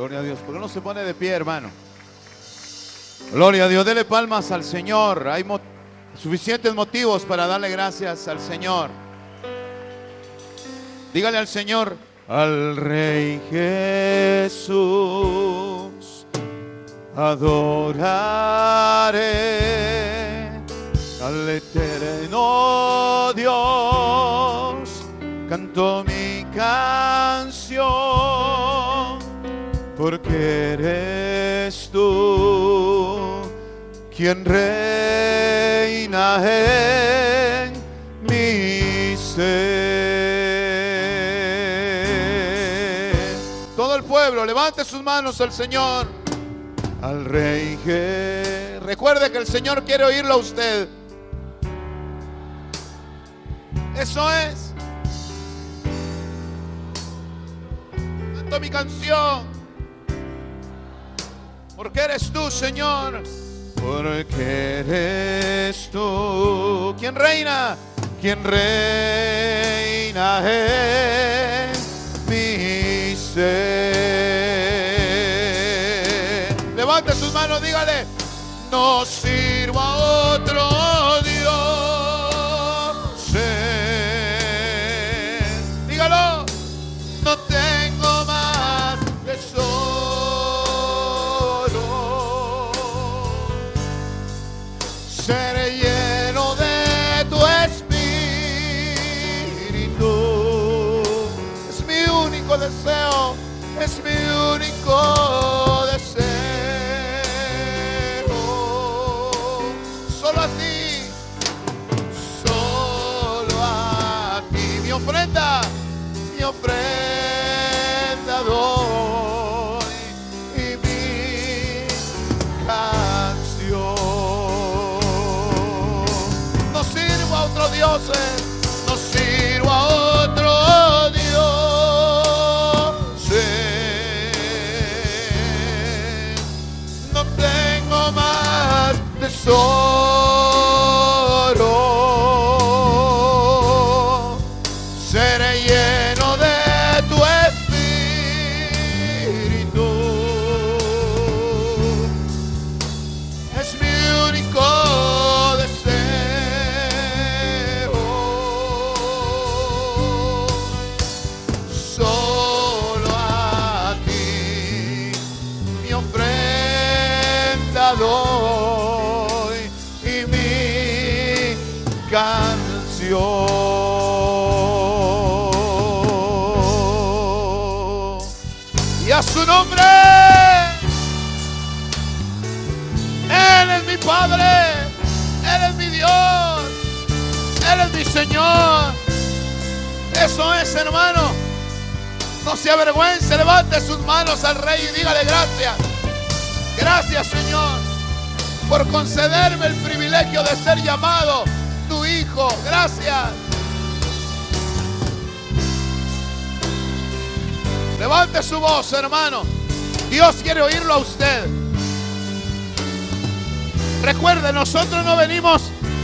Gloria a Dios. ¿Por qué no se pone de pie, hermano? Gloria a Dios. Dele palmas al Señor. Hay suficientes motivos para darle gracias al Señor. Dígale al Señor, al Rey Jesús, adoraré al eterno Dios. Canto mi canción porque eres tú quien reina en mi ser. Todo el pueblo, levante sus manos al Señor, al Rey que recuerde que el Señor quiere oírlo a usted. Eso es. Canto mi canción. Porque eres tú, Señor. Porque eres tú. ¿Quién reina? ¿Quién reina en mi ser? Levante sus manos, dígale. No sirvo a otro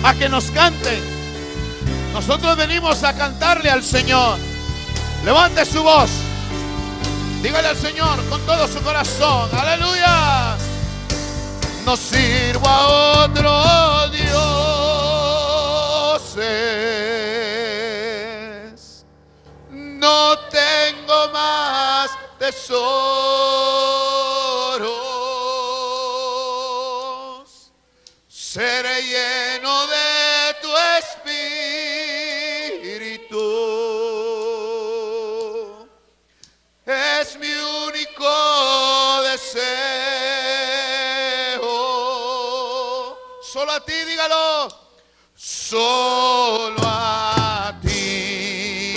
a que nos canten. Nosotros venimos a cantarle al Señor. Levante su voz. Dígale al Señor con todo su corazón. Aleluya. No sirvo a otro dioses. No tengo más tesoros. Ti, dígalo. Solo. A ti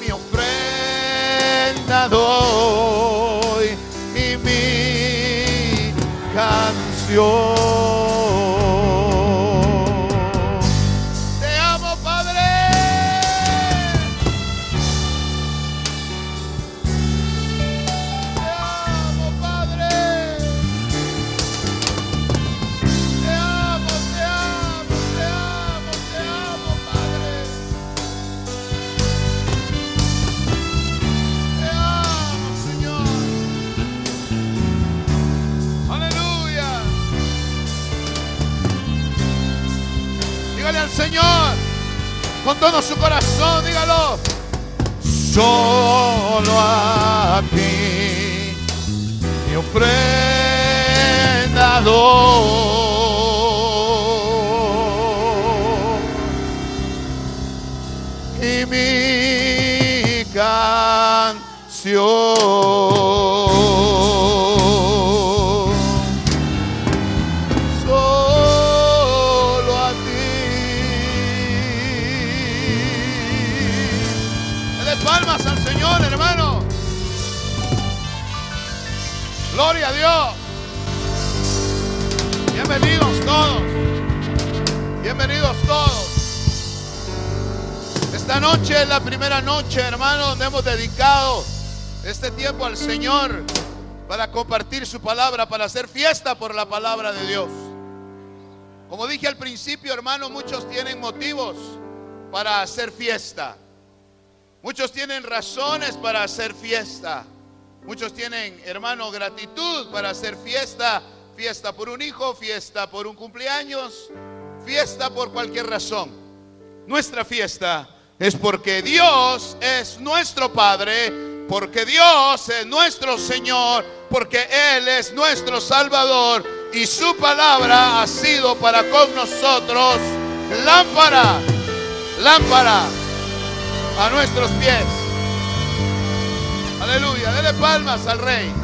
mi ofrenda doy y mi canción. Todo su corazón, dígalo. Solo a ti mi ofrenda y mi canción Bienvenidos todos. Esta noche es la primera noche, hermano, donde hemos dedicado este tiempo al Señor para compartir su palabra, para hacer fiesta por la palabra de Dios. Como dije al principio, hermano, muchos tienen motivos para hacer fiesta. Muchos tienen razones para hacer fiesta. Muchos tienen, hermano, gratitud para hacer fiesta. Fiesta por un hijo, fiesta por un cumpleaños, fiesta por cualquier razón. Nuestra fiesta es porque Dios es nuestro Padre, porque Dios es nuestro Señor, porque Él es nuestro Salvador y su palabra ha sido para con nosotros lámpara, lámpara a nuestros pies. Aleluya, dele palmas al Rey.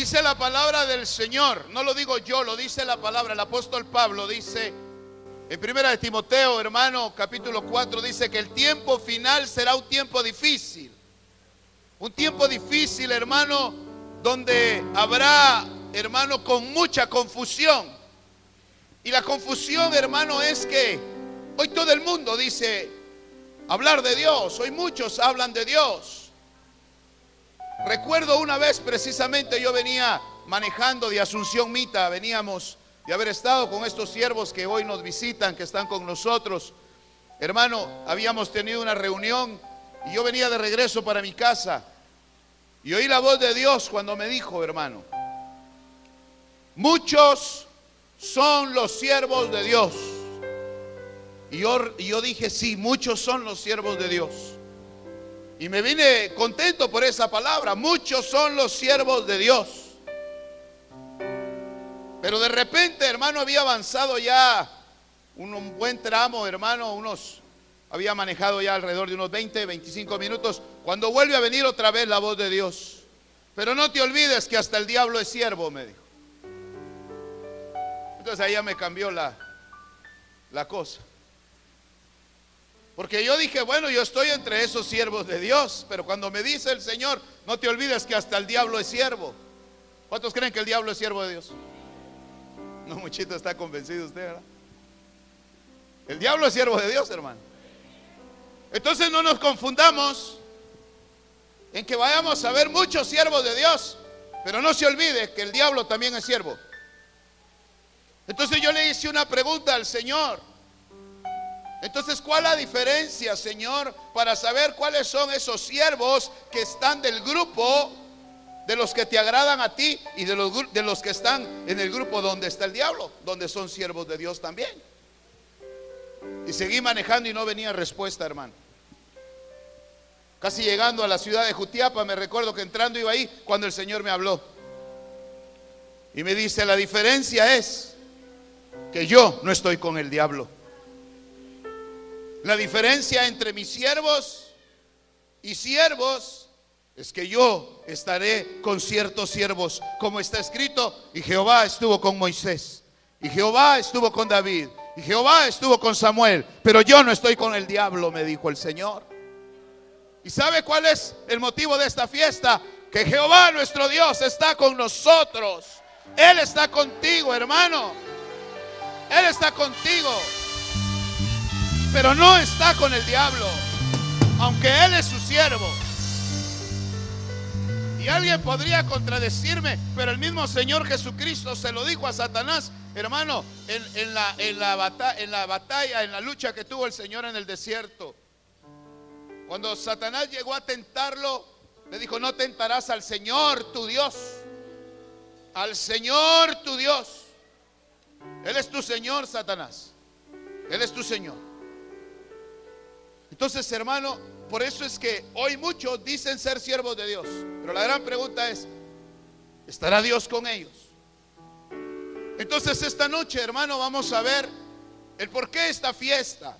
Dice la palabra del Señor, no lo digo yo, lo dice la palabra. El apóstol Pablo dice en primera de Timoteo, hermano, capítulo 4, dice que el tiempo final será un tiempo difícil. Un tiempo difícil, hermano, donde habrá, hermano, con mucha confusión. Y la confusión, hermano, es que hoy todo el mundo dice hablar de Dios, hoy muchos hablan de Dios. Recuerdo una vez precisamente yo venía manejando de Asunción Mita, veníamos de haber estado con estos siervos que hoy nos visitan, que están con nosotros. Hermano, habíamos tenido una reunión y yo venía de regreso para mi casa y oí la voz de Dios cuando me dijo, hermano, muchos son los siervos de Dios. Y yo, yo dije, sí, muchos son los siervos de Dios. Y me vine contento por esa palabra. Muchos son los siervos de Dios. Pero de repente, hermano, había avanzado ya un, buen tramo, hermano, unos, había manejado ya alrededor de unos 20, 25 minutos, cuando vuelve a venir otra vez la voz de Dios. Pero no te olvides que hasta el diablo es siervo, me dijo. Entonces ahí ya me cambió la, la cosa. Porque yo dije, bueno, yo estoy entre esos siervos de Dios, pero cuando me dice el Señor, no te olvides que hasta el diablo es siervo. ¿Cuántos creen que el diablo es siervo de Dios? No, muchito está convencido usted, ¿verdad? El diablo es siervo de Dios, hermano. Entonces no nos confundamos en que vayamos a ver muchos siervos de Dios, pero no se olvide que el diablo también es siervo. Entonces yo le hice una pregunta al Señor. Entonces, ¿cuál la diferencia, Señor, para saber cuáles son esos siervos que están del grupo de los que te agradan a ti y de los, de los que están en el grupo donde está el diablo, donde son siervos de Dios también? Y seguí manejando y no venía respuesta, hermano. Casi llegando a la ciudad de Jutiapa, me recuerdo que entrando iba ahí cuando el Señor me habló. Y me dice, la diferencia es que yo no estoy con el diablo. La diferencia entre mis siervos y siervos es que yo estaré con ciertos siervos, como está escrito, y Jehová estuvo con Moisés, y Jehová estuvo con David, Y Jehová estuvo con Samuel, pero yo no estoy con el diablo, me dijo el Señor. ¿Y sabe cuál es el motivo de esta fiesta? Que Jehová nuestro Dios está con nosotros. Él está contigo, hermano. Él está contigo. Pero no está con el diablo. Aunque Él es su siervo. Y alguien podría contradecirme, pero el mismo Señor Jesucristo se lo dijo a Satanás, hermano, en, la, batalla, en la lucha que tuvo el Señor en el desierto. Cuando Satanás llegó a tentarlo, le dijo, no tentarás al Señor tu Dios. Al Señor tu Dios. Él es tu Señor, Satanás. Él es tu Señor. Entonces, hermano, por eso es que hoy muchos dicen ser siervos de Dios. Pero la gran pregunta es, ¿estará Dios con ellos? Entonces esta noche, hermano, vamos a ver el por qué esta fiesta.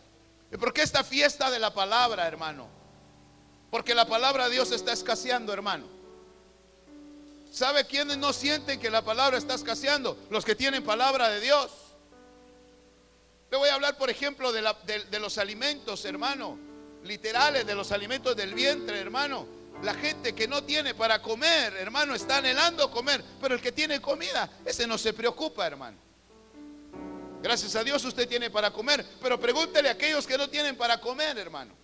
El por qué esta fiesta de la palabra, hermano. Porque la palabra de Dios está escaseando, hermano. ¿Sabe quiénes no sienten que la palabra está escaseando? Los que tienen palabra de Dios. Le voy a hablar, por ejemplo, de, de los alimentos, hermano literales de los alimentos del vientre, hermano. La gente que no tiene para comer, hermano, está anhelando comer, pero el que tiene comida, ese no se preocupa, hermano. Gracias a Dios usted tiene para comer, pero pregúntele a aquellos que no tienen para comer, hermano.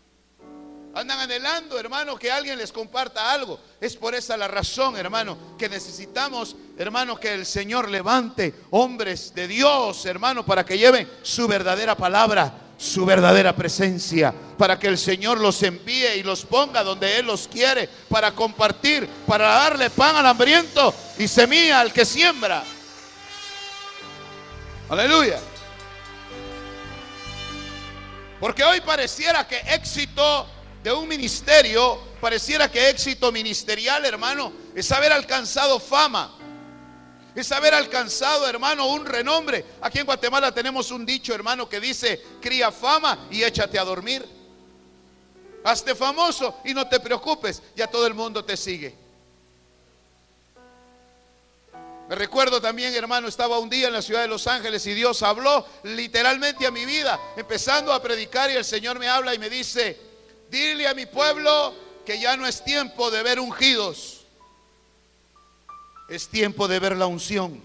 Andan anhelando, hermano, que alguien les comparta algo. Es por esa la razón, hermano, que necesitamos, hermano, que el Señor levante hombres de Dios, hermano, para que lleven su verdadera palabra su verdadera presencia, para que el Señor los envíe y los ponga donde Él los quiere, para compartir, para darle pan al hambriento y semilla al que siembra. Aleluya. Porque hoy pareciera que éxito de un ministerio, pareciera que éxito ministerial, hermano, es haber alcanzado fama es haber alcanzado, hermano, un renombre. Aquí en Guatemala tenemos un dicho, hermano, que dice, cría fama y échate a dormir. Hazte famoso y no te preocupes, ya todo el mundo te sigue. Me recuerdo también, hermano, estaba un día en la ciudad de Los Ángeles y Dios habló literalmente a mi vida, empezando a predicar y el Señor me habla y me dice, dile a mi pueblo que ya no es tiempo de ver ungidos es tiempo de ver la unción.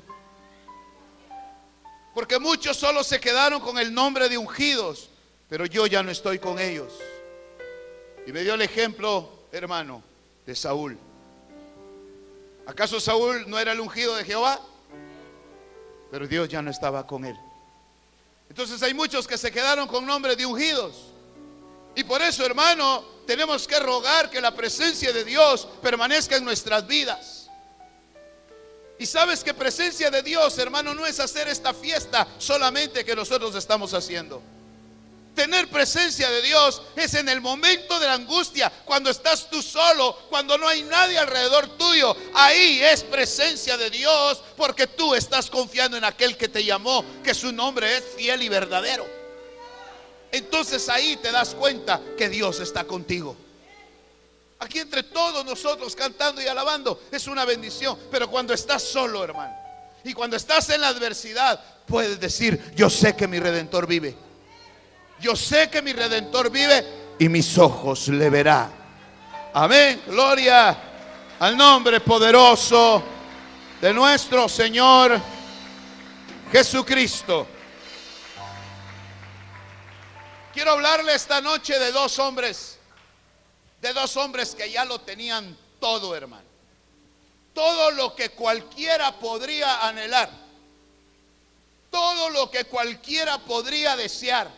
Porque muchos solo se quedaron con el nombre de ungidos, pero yo ya no estoy con ellos. Y me dio el ejemplo, hermano, de Saúl. ¿Acaso Saúl no era el ungido de Jehová? Pero Dios ya no estaba con él. Entonces hay muchos que se quedaron con nombre de ungidos. Y por eso, hermano, tenemos que rogar que la presencia de Dios permanezca en nuestras vidas. Y sabes que presencia de Dios, hermano, no es hacer esta fiesta solamente que nosotros estamos haciendo. Tener presencia de Dios es en el momento de la angustia, cuando estás tú solo, cuando no hay nadie alrededor tuyo. Ahí es presencia de Dios porque tú estás confiando en aquel que te llamó, que su nombre es fiel y verdadero. Entonces ahí te das cuenta que Dios está contigo. Aquí entre todos nosotros cantando y alabando es una bendición. Pero cuando estás solo, hermano, y cuando estás en la adversidad, puedes decir, yo sé que mi redentor vive. Yo sé que mi redentor vive y mis ojos le verá. Amén. Gloria al nombre poderoso de nuestro Señor Jesucristo. Quiero hablarle esta noche de dos hombres de dos hombres que ya lo tenían todo, hermano. Todo lo que cualquiera podría anhelar. Todo lo que cualquiera podría desear.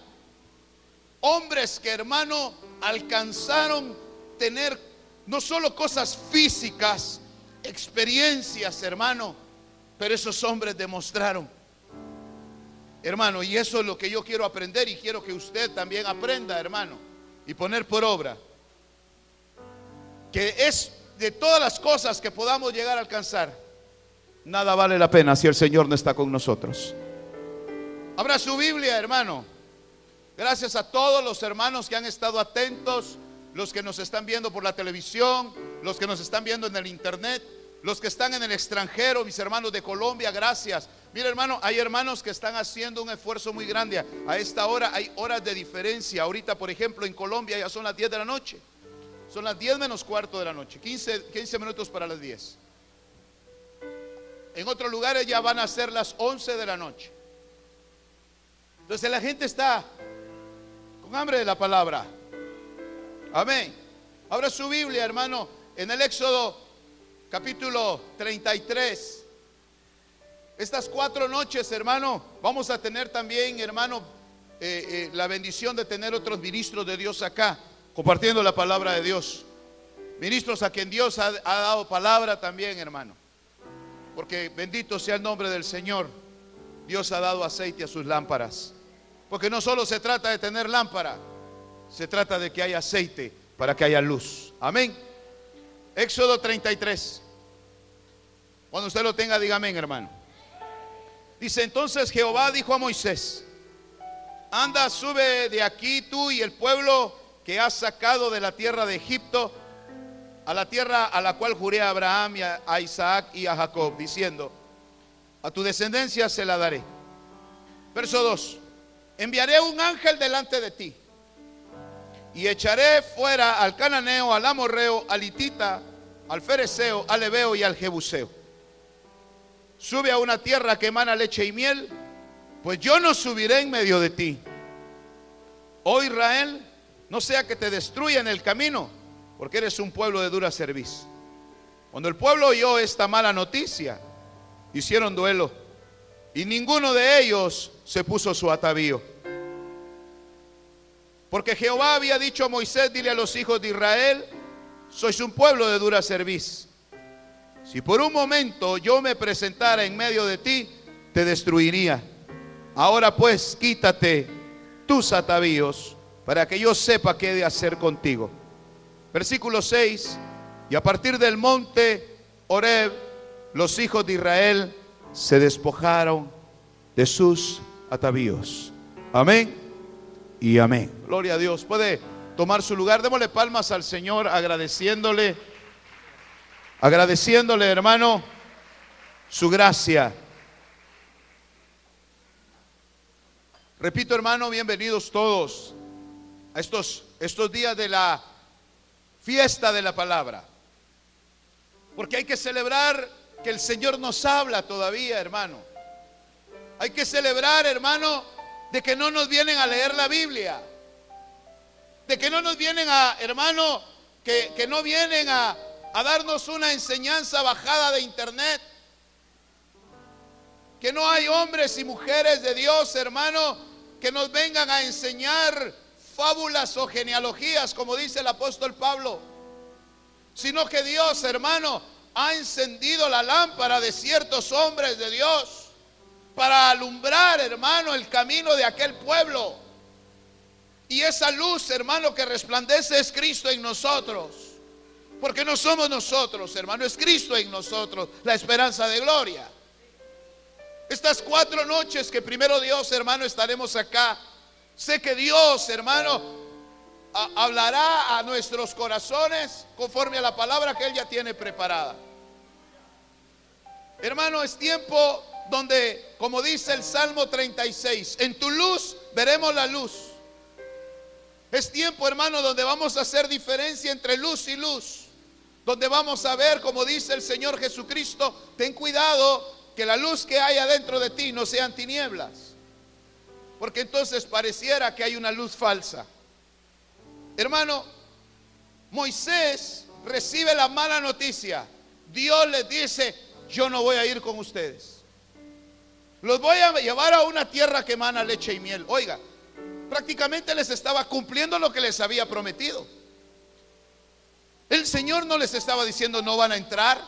Hombres que, hermano, alcanzaron tener no solo cosas físicas, experiencias, hermano, pero esos hombres demostraron, hermano, y eso es lo que yo quiero aprender y quiero que usted también aprenda, hermano, y poner por obra que es de todas las cosas que podamos llegar a alcanzar, nada vale la pena si el Señor no está con nosotros. Abra su Biblia, hermano. Gracias a todos los hermanos que han estado atentos, los que nos están viendo por la televisión, los que nos están viendo en el internet, los que están en el extranjero, mis hermanos de Colombia, gracias Mira hermano, hay hermanos que están haciendo un esfuerzo muy grande. A esta hora hay horas de diferencia. Ahorita, por ejemplo, en Colombia ya son las 10 de la noche. Son las 10 menos cuarto de la noche. 15, 15 minutos para las 10. En otros lugares ya van a ser las 11 de la noche. Entonces la gente está con hambre de la palabra. Amén. Abra su Biblia, hermano, en el Éxodo capítulo 33. Estas cuatro noches, hermano, vamos a tener también, hermano, eh, eh, la bendición de tener otros ministros de Dios acá, compartiendo la palabra de Dios. Ministros a quien Dios ha, ha dado palabra también, hermano. Porque bendito sea el nombre del Señor. Dios ha dado aceite a sus lámparas. Porque no solo se trata de tener lámpara, se trata de que haya aceite para que haya luz. Amén. Éxodo 33. Cuando usted lo tenga, diga amén, hermano. Dice entonces Jehová dijo a Moisés, anda, sube de aquí tú y el pueblo que has sacado de la tierra de Egipto a la tierra a la cual juré a Abraham y a Isaac y a Jacob, diciendo, a tu descendencia se la daré. Verso 2, enviaré un ángel delante de ti y echaré fuera al cananeo, al amorreo, al hitita, al fereceo, al ebeo y al jebuseo sube a una tierra que emana leche y miel, pues yo no subiré en medio de ti. Oh Israel, no sea que te destruya en el camino, porque eres un pueblo de dura servicio. Cuando el pueblo oyó esta mala noticia, hicieron duelo y ninguno de ellos se puso su atavío. Porque Jehová había dicho a Moisés, dile a los hijos de Israel, sois un pueblo de dura servicio. Si por un momento yo me presentara en medio de ti, te destruiría. Ahora pues, quítate tus atavíos para que yo sepa qué he de hacer contigo. Versículo 6. Y a partir del monte Oreb, los hijos de Israel se despojaron de sus atavíos. Amén y amén. Gloria a Dios. Puede tomar su lugar. Démosle palmas al Señor agradeciéndole agradeciéndole, hermano, su gracia. Repito, hermano, bienvenidos todos a estos, estos días de la fiesta de la palabra. Porque hay que celebrar que el Señor nos habla todavía, hermano. Hay que celebrar, hermano, de que no nos vienen a leer la Biblia. De que no nos vienen a, hermano, que, que no vienen a, a darnos una enseñanza bajada de internet. Que no hay hombres y mujeres de Dios, hermano, que nos vengan a enseñar fábulas o genealogías, como dice el apóstol Pablo. Sino que Dios, hermano, ha encendido la lámpara de ciertos hombres de Dios para alumbrar, hermano, el camino de aquel pueblo. Y esa luz, hermano, que resplandece es Cristo en nosotros. Porque no somos nosotros, hermano, es Cristo en nosotros, la esperanza de gloria. Estas cuatro noches que primero Dios, hermano, estaremos acá. Sé que Dios, hermano, hablará a nuestros corazones conforme a la palabra que Él ya tiene preparada. Hermano, es tiempo donde, como dice el Salmo 36, en tu luz veremos la luz. Es tiempo, hermano, donde vamos a hacer diferencia entre luz y luz donde vamos a ver, como dice el Señor Jesucristo, ten cuidado que la luz que hay adentro de ti no sean tinieblas. Porque entonces pareciera que hay una luz falsa. Hermano, Moisés recibe la mala noticia. Dios les dice, yo no voy a ir con ustedes. Los voy a llevar a una tierra que emana leche y miel. Oiga, prácticamente les estaba cumpliendo lo que les había prometido. El Señor no les estaba diciendo no van a entrar.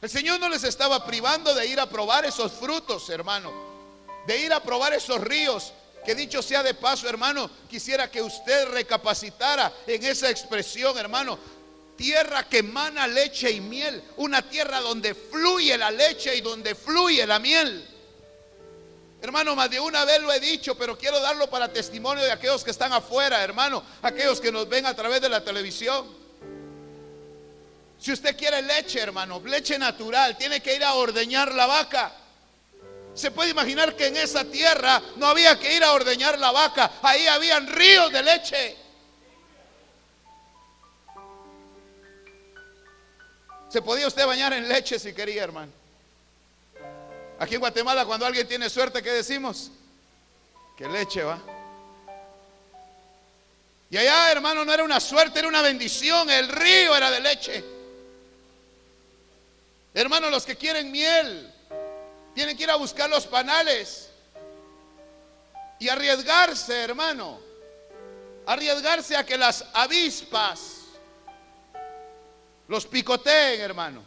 El Señor no les estaba privando de ir a probar esos frutos, hermano. De ir a probar esos ríos. Que dicho sea de paso, hermano, quisiera que usted recapacitara en esa expresión, hermano. Tierra que emana leche y miel. Una tierra donde fluye la leche y donde fluye la miel. Hermano, más de una vez lo he dicho, pero quiero darlo para testimonio de aquellos que están afuera, hermano. Aquellos que nos ven a través de la televisión. Si usted quiere leche, hermano, leche natural, tiene que ir a ordeñar la vaca. Se puede imaginar que en esa tierra no había que ir a ordeñar la vaca, ahí habían ríos de leche. Se podía usted bañar en leche si quería, hermano. Aquí en Guatemala, cuando alguien tiene suerte, ¿qué decimos? Que leche va. Y allá, hermano, no era una suerte, era una bendición. El río era de leche. Hermano, los que quieren miel, tienen que ir a buscar los panales y arriesgarse, hermano. Arriesgarse a que las avispas los picoteen, hermano.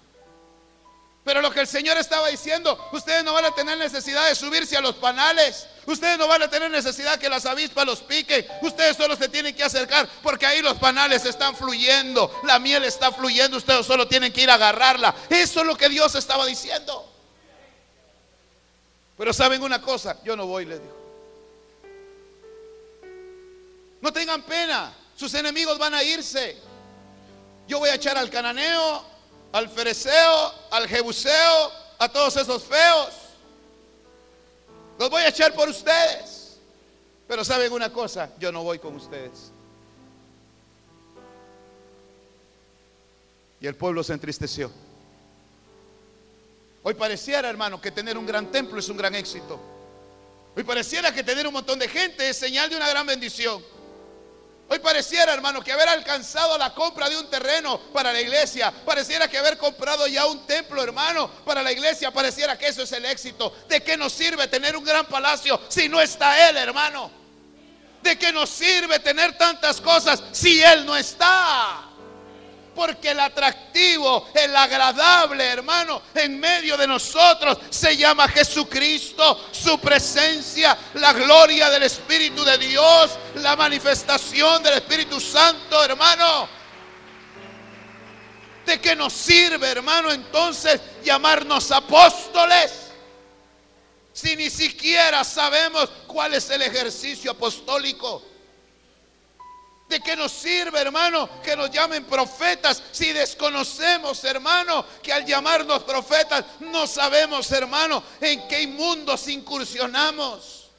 Pero lo que el Señor estaba diciendo, ustedes no van a tener necesidad de subirse a los panales. Ustedes no van a tener necesidad que las avispas los piquen. Ustedes solo se tienen que acercar porque ahí los panales están fluyendo. La miel está fluyendo. Ustedes solo tienen que ir a agarrarla. Eso es lo que Dios estaba diciendo. Pero saben una cosa, yo no voy, les dijo. No tengan pena, sus enemigos van a irse. Yo voy a echar al cananeo, al fereceo, al jebuseo, a todos esos feos. Los voy a echar por ustedes. Pero saben una cosa, yo no voy con ustedes. Y el pueblo se entristeció. Hoy pareciera, hermano, que tener un gran templo es un gran éxito. Hoy pareciera que tener un montón de gente es señal de una gran bendición. Hoy pareciera, hermano, que haber alcanzado la compra de un terreno para la iglesia, pareciera que haber comprado ya un templo, hermano, para la iglesia, pareciera que eso es el éxito. ¿De qué nos sirve tener un gran palacio si no está Él, hermano? ¿De qué nos sirve tener tantas cosas si Él no está? Porque el atractivo, el agradable, hermano, en medio de nosotros se llama Jesucristo, su presencia, la gloria del Espíritu de Dios, la manifestación del Espíritu Santo, hermano. ¿De qué nos sirve, hermano, entonces llamarnos apóstoles? Si ni siquiera sabemos cuál es el ejercicio apostólico. ¿De qué nos sirve, hermano, que nos llamen profetas si desconocemos, hermano, que al llamarnos profetas no sabemos, hermano, en qué inmundos incursionamos?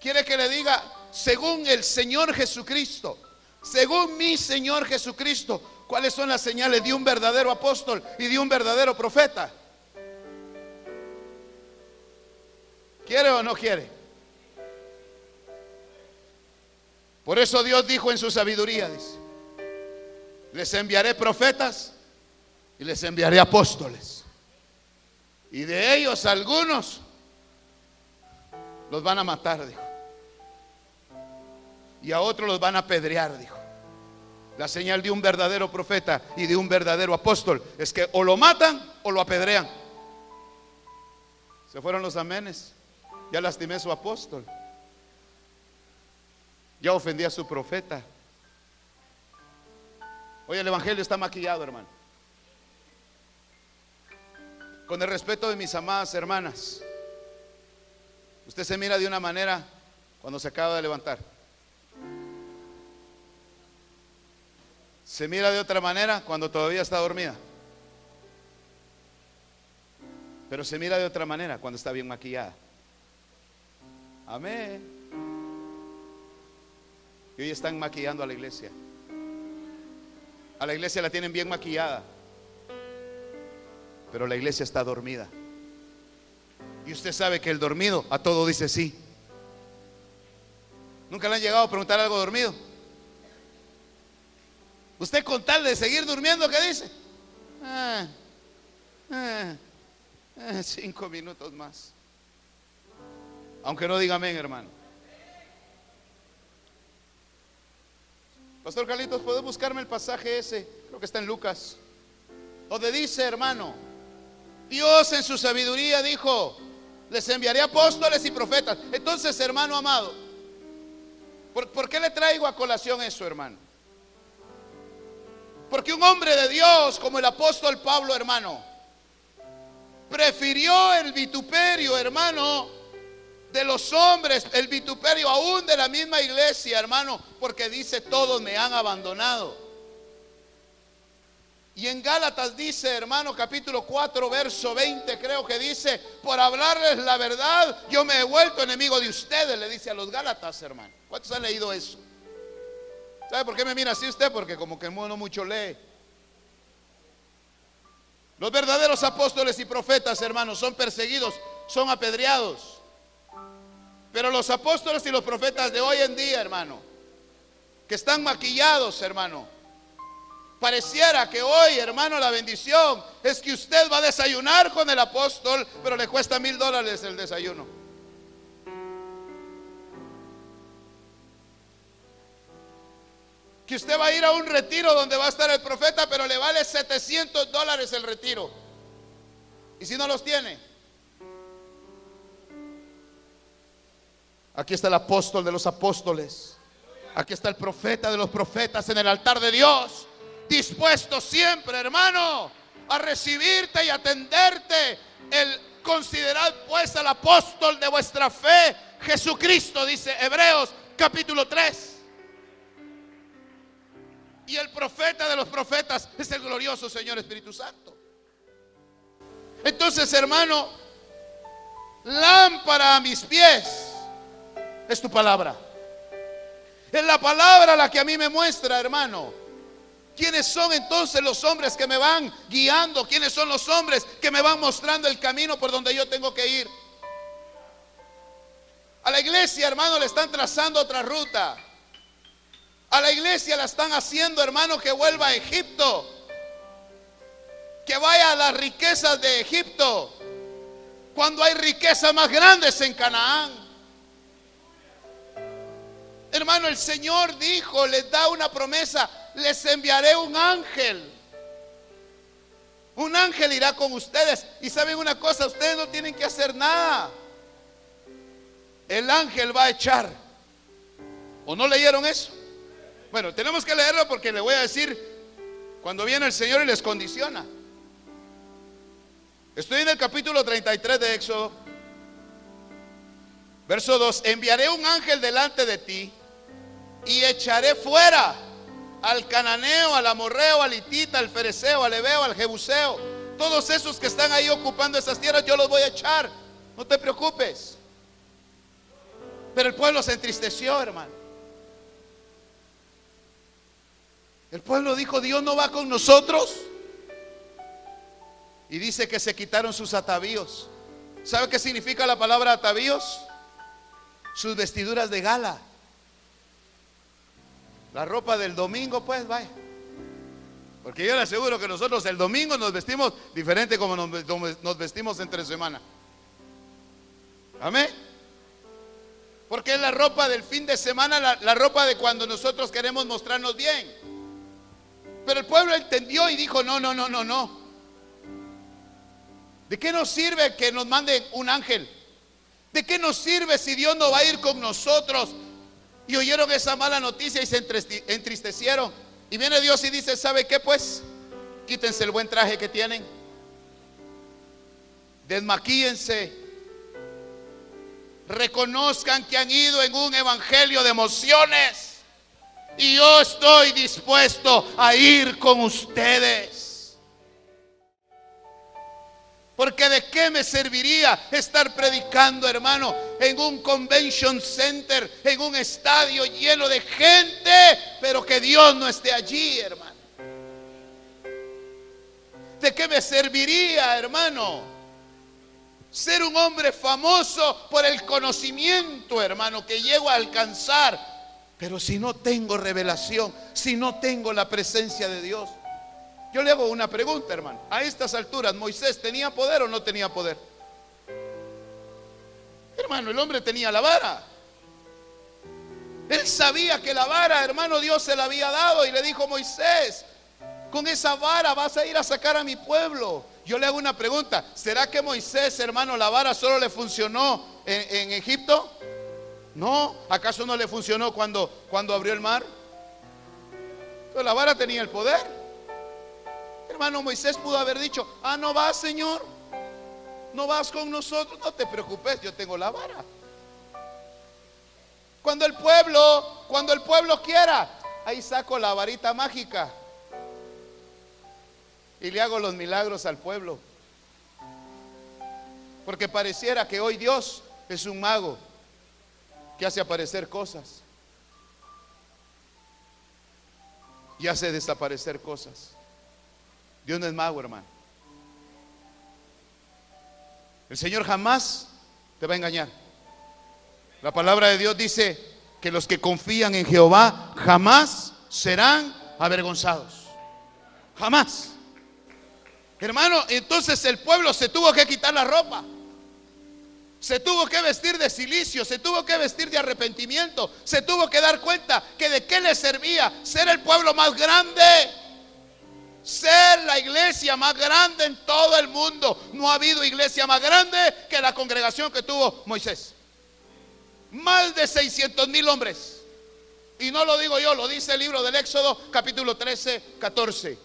¿Quiere que le diga, según el Señor Jesucristo, según mi Señor Jesucristo, cuáles son las señales de un verdadero apóstol y de un verdadero profeta? ¿Quiere o no quiere? Por eso Dios dijo en su sabiduría, dice, les enviaré profetas y les enviaré apóstoles. Y de ellos algunos los van a matar, dijo. Y a otros los van a apedrear, dijo. La señal de un verdadero profeta y de un verdadero apóstol es que o lo matan o lo apedrean. Se fueron los amenes. Ya lastimé su apóstol. Ya ofendí a su profeta. Hoy el Evangelio está maquillado, hermano. Con el respeto de mis amadas hermanas. Usted se mira de una manera cuando se acaba de levantar. Se mira de otra manera cuando todavía está dormida. Pero se mira de otra manera cuando está bien maquillada. Amén. Y hoy están maquillando a la iglesia. A la iglesia la tienen bien maquillada. Pero la iglesia está dormida. Y usted sabe que el dormido a todo dice sí. ¿Nunca le han llegado a preguntar algo dormido? Usted con tal de seguir durmiendo, ¿qué dice? Ah, ah, ah, cinco minutos más. Aunque no diga amén, hermano. Pastor Carlitos, ¿puedes buscarme el pasaje ese? Creo que está en Lucas. Donde dice, hermano, Dios en su sabiduría dijo, les enviaré apóstoles y profetas. Entonces, hermano amado, ¿por, ¿por, qué le traigo a colación eso, hermano? Porque un hombre de Dios como el apóstol Pablo, hermano, prefirió el vituperio, hermano, de los hombres, el vituperio aún de la misma iglesia, hermano, porque dice, todos me han abandonado. Y en Gálatas dice, hermano, capítulo 4, verso 20, creo que dice, por hablarles la verdad, yo me he vuelto enemigo de ustedes, le dice a los Gálatas, hermano. ¿Cuántos han leído eso? ¿Sabe por qué me mira así usted? Porque como que no mucho lee. Los verdaderos apóstoles y profetas, hermanos, son perseguidos, son apedreados. Pero los apóstoles y los profetas de hoy en día, hermano, que están maquillados, hermano, pareciera que hoy, hermano, la bendición es que usted va a desayunar con el apóstol, pero le cuesta mil dólares el desayuno. Que usted va a ir a un retiro donde va a estar el profeta, pero le vale 700 dólares el retiro. ¿Y si no los tiene? Aquí está el apóstol de los apóstoles. Aquí está el profeta de los profetas en el altar de Dios. Dispuesto siempre, hermano, a recibirte y atenderte. El considerad pues al apóstol de vuestra fe, Jesucristo, dice Hebreos capítulo 3. Y el profeta de los profetas es el glorioso Señor Espíritu Santo. Entonces, hermano, lámpara a mis pies es tu palabra. Es la palabra la que a mí me muestra, hermano. ¿Quiénes son entonces los hombres que me van guiando? ¿Quiénes son los hombres que me van mostrando el camino por donde yo tengo que ir? A la iglesia, hermano, le están trazando otra ruta. A la iglesia la están haciendo, hermano, que vuelva a Egipto. Que vaya a las riquezas de Egipto. Cuando hay riquezas más grandes en Canaán. Hermano, el Señor dijo, les da una promesa, les enviaré un ángel. Un ángel irá con ustedes. Y saben una cosa, ustedes no tienen que hacer nada. El ángel va a echar. ¿O no leyeron eso? Bueno, tenemos que leerlo porque le voy a decir cuando viene el Señor y les condiciona. Estoy en el capítulo 33 de Éxodo. Verso 2. Enviaré un ángel delante de ti y echaré fuera al cananeo, al amorreo, al hitita, al fereceo, al ebeo, al jebuseo. Todos esos que están ahí ocupando esas tierras, yo los voy a echar. No te preocupes. Pero el pueblo se entristeció, hermano. El pueblo dijo, Dios no va con nosotros. Y dice que se quitaron sus atavíos. ¿Sabe qué significa la palabra atavíos? Sus vestiduras de gala. La ropa del domingo, pues, vaya. Porque yo le aseguro que nosotros el domingo nos vestimos diferente como nos, vestimos entre semana. Amén. Porque es la ropa del fin de semana, la, la ropa de cuando nosotros queremos mostrarnos bien. Pero el pueblo entendió y dijo, no, no, no, no, no. ¿De qué nos sirve que nos manden un ángel? ¿De qué nos sirve si Dios no va a ir con nosotros? Y oyeron esa mala noticia y se entristecieron. Y viene Dios y dice, ¿sabe qué pues? Quítense el buen traje que tienen. Desmaquíense. Reconozcan que han ido en un evangelio de emociones. Y yo estoy dispuesto a ir con ustedes. Porque de qué me serviría estar predicando, hermano, en un convention center, en un estadio lleno de gente, pero que Dios no esté allí, hermano. ¿De qué me serviría, hermano? Ser un hombre famoso por el conocimiento, hermano, que llego a alcanzar. Pero si no tengo revelación, si no tengo la presencia de Dios, yo le hago una pregunta, hermano. A estas alturas, ¿Moisés tenía poder o no tenía poder? Hermano, el hombre tenía la vara. Él sabía que la vara, hermano, Dios se la había dado y le dijo, Moisés, con esa vara vas a ir a sacar a mi pueblo. Yo le hago una pregunta, ¿será que Moisés, hermano, la vara solo le funcionó en, Egipto? No, ¿acaso no le funcionó cuando, cuando abrió el mar? Pero la vara tenía el poder hermano Moisés pudo haber dicho, ah, no vas, Señor, no vas con nosotros, no te preocupes, yo tengo la vara. Cuando el pueblo, cuando el pueblo quiera, ahí saco la varita mágica. y le hago los milagros al pueblo. Porque pareciera que hoy Dios es un mago que hace aparecer cosas y hace desaparecer cosas. Dios no es mago, hermano. El Señor jamás te va a engañar. La palabra de Dios dice que los que confían en Jehová jamás serán avergonzados. Jamás. Hermano, entonces el pueblo se tuvo que quitar la ropa. Se tuvo que vestir de silicio, se tuvo que vestir de arrepentimiento, se tuvo que dar cuenta que de qué le servía ser el pueblo más grande, ser la iglesia más grande en todo el mundo. No ha habido iglesia más grande que la congregación que tuvo Moisés. Más de 600 mil hombres. Y no lo digo yo, lo dice el libro del Éxodo capítulo 13, 14.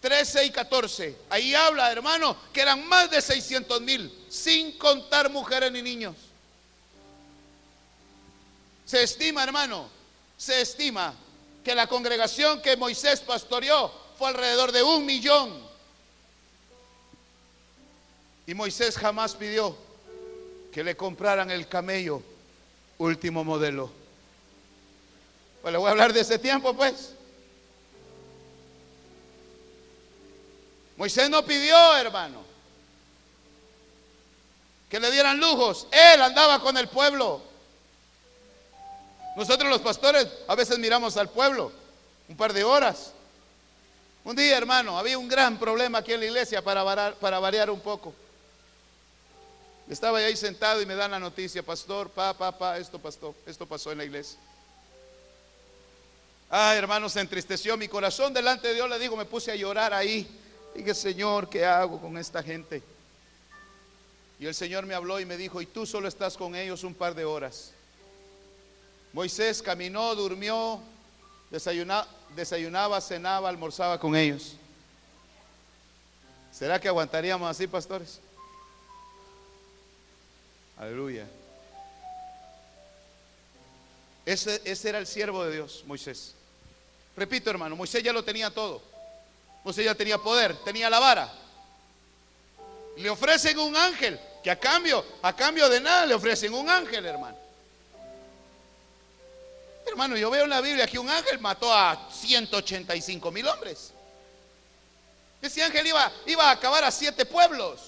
13 y 14. Ahí habla, hermano, que eran más de 600 mil, sin contar mujeres ni niños. Se estima, hermano, se estima que la congregación que Moisés pastoreó fue alrededor de un millón. Y Moisés jamás pidió que le compraran el camello último modelo. Pues le voy a hablar de ese tiempo, pues. Moisés no pidió, hermano, que le dieran lujos. Él andaba con el pueblo. Nosotros los pastores a veces miramos al pueblo un par de horas. Un día, hermano, había un gran problema aquí en la iglesia para, variar un poco. Estaba ahí sentado y me dan la noticia, pastor, pa, pa, pa, esto pasó, esto pasó en la iglesia. Ah, hermano, se entristeció mi corazón delante de Dios, le digo, me puse a llorar ahí. Dije, Señor, ¿qué hago con esta gente? Y el Señor me habló y me dijo, y tú solo estás con ellos un par de horas. Moisés caminó, durmió, desayunaba, cenaba, almorzaba con ellos. ¿Será que aguantaríamos así, pastores? Aleluya. Ese, ese, era el siervo de Dios, Moisés. Repito, hermano, Moisés ya lo tenía todo. Pues ella tenía poder, tenía la vara. Le ofrecen un ángel, que a cambio, a cambio de nada le ofrecen un ángel, hermano. Hermano, yo veo en la Biblia que un ángel mató a 185 mil hombres. Ese ángel iba, iba a acabar a siete pueblos.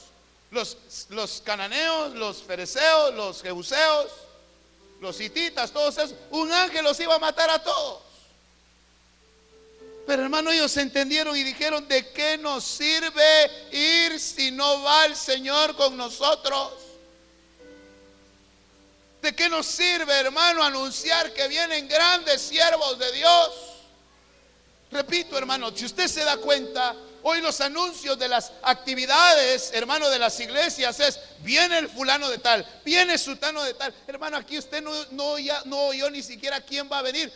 Los, los cananeos, los fereceos, los jebuseos, los hititas, todos esos. Un ángel los iba a matar a todos. Pero hermano, ellos entendieron y dijeron, ¿de qué nos sirve ir si no va el Señor con nosotros? ¿De qué nos sirve, hermano, anunciar que vienen grandes siervos de Dios? Repito, hermano, si usted se da cuenta, hoy los anuncios de las actividades, hermano, de las iglesias es, viene el fulano de tal, viene sultano de tal. Hermano, aquí usted no, no, no oyó ni siquiera quién va a venir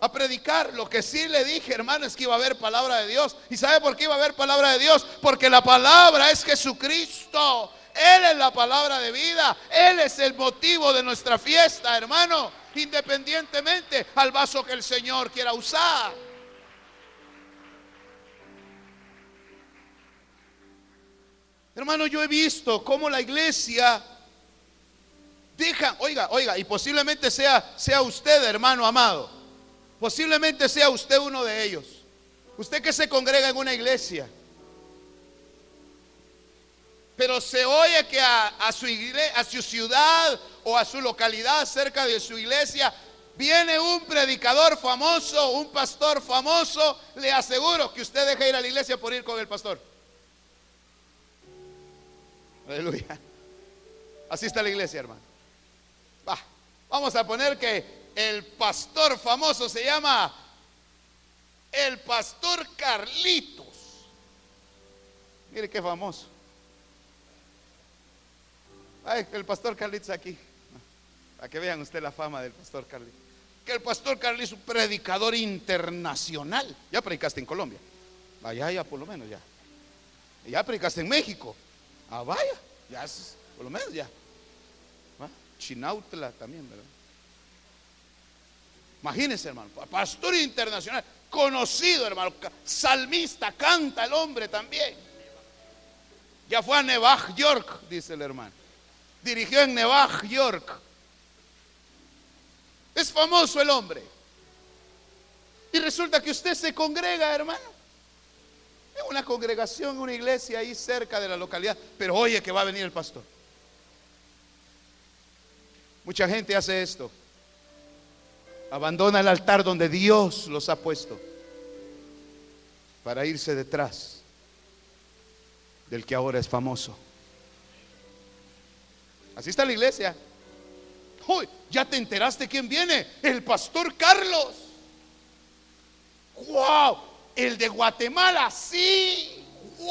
a predicar. Lo que sí le dije, hermano, es que iba a haber palabra de Dios. ¿Y sabe por qué iba a haber palabra de Dios? Porque la palabra es Jesucristo. Él es la palabra de vida. Él es el motivo de nuestra fiesta, hermano. Independientemente al vaso que el Señor quiera usar. Hermano, yo he visto cómo la iglesia deja, oiga, oiga, y posiblemente sea, sea usted, hermano amado Posiblemente sea usted uno de ellos. Usted que se congrega en una iglesia. Pero se oye que a, su ciudad o a su localidad cerca de su iglesia viene un predicador famoso, un pastor famoso. Le aseguro que usted deja ir a la iglesia por ir con el pastor. Aleluya. Así está la iglesia, hermano. vamos a poner que el pastor famoso se llama el pastor Carlitos. Mire qué famoso. Ay, el pastor Carlitos aquí. Para que vean usted la fama del pastor Carlitos. Que el pastor Carlitos es un predicador internacional. Ya predicaste en Colombia. Vaya, ya por lo menos ya. Ya predicaste en México. Ah, vaya. Ya, por lo menos ya. Chinautla también, ¿verdad? Imagínense, hermano, pastor internacional. conocido, hermano. Salmista, canta el hombre también. Ya fue a Nevach, York, dice el hermano. Dirigió en Nevach, York. Es famoso el hombre. Y resulta que usted se congrega, hermano. En una congregación, una iglesia ahí cerca de la localidad. Pero oye que va a venir el pastor. Mucha gente hace esto. Abandona el altar donde Dios los ha puesto para irse detrás del que ahora es famoso. Así está la iglesia. Uy, ¿Ya te enteraste quién viene? El pastor Carlos. ¡Wow! El de Guatemala, sí. ¡Wow!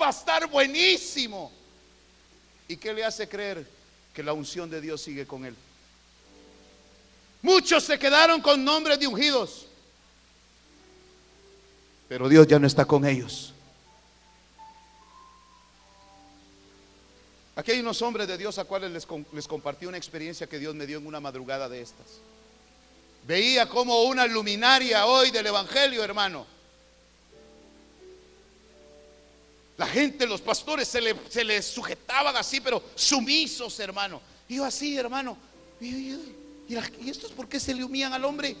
Va a estar buenísimo. ¿Y qué le hace creer que la unción de Dios sigue con él? Muchos se quedaron con nombres de ungidos. Pero Dios ya no está con ellos. Aquí hay unos hombres de Dios a cuales les, compartí una experiencia que Dios me dio en una madrugada de estas. Veía como una luminaria hoy del Evangelio, hermano. La gente, los pastores se, le, se les sujetaban así, pero sumisos, hermano. Y yo así, hermano. Y, estos por qué se le humían al hombre?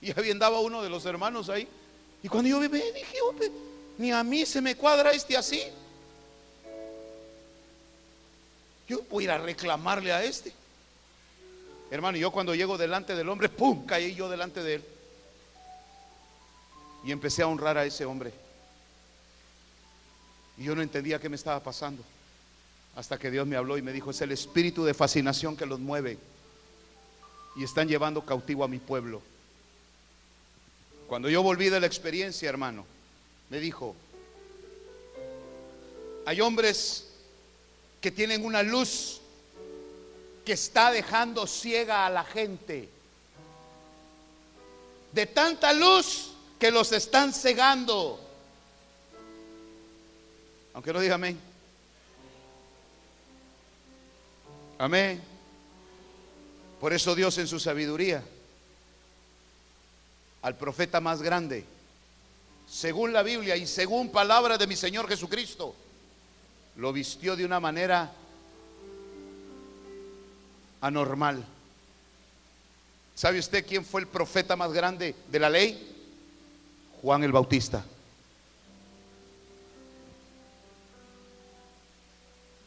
Y ahí andaba uno de los hermanos ahí. Y cuando yo vi, dije, ni a mí se me cuadra este así. Yo voy a ir a reclamarle a este. Hermano, yo cuando llego delante del hombre, ¡pum! Caí yo delante de él. Y empecé a honrar a ese hombre. Y yo no entendía qué me estaba pasando. Hasta que Dios me habló y me dijo, es el espíritu de fascinación que los mueve. Y están llevando cautivo a mi pueblo. Cuando yo volví de la experiencia, hermano, me dijo, hay hombres que tienen una luz que está dejando ciega a la gente. De tanta luz que los están cegando. Aunque no diga amén. Amén. Por eso Dios en su sabiduría al profeta más grande, según la Biblia y según palabra de mi Señor Jesucristo, lo vistió de una manera anormal. ¿Sabe usted quién fue el profeta más grande de la ley? Juan el Bautista.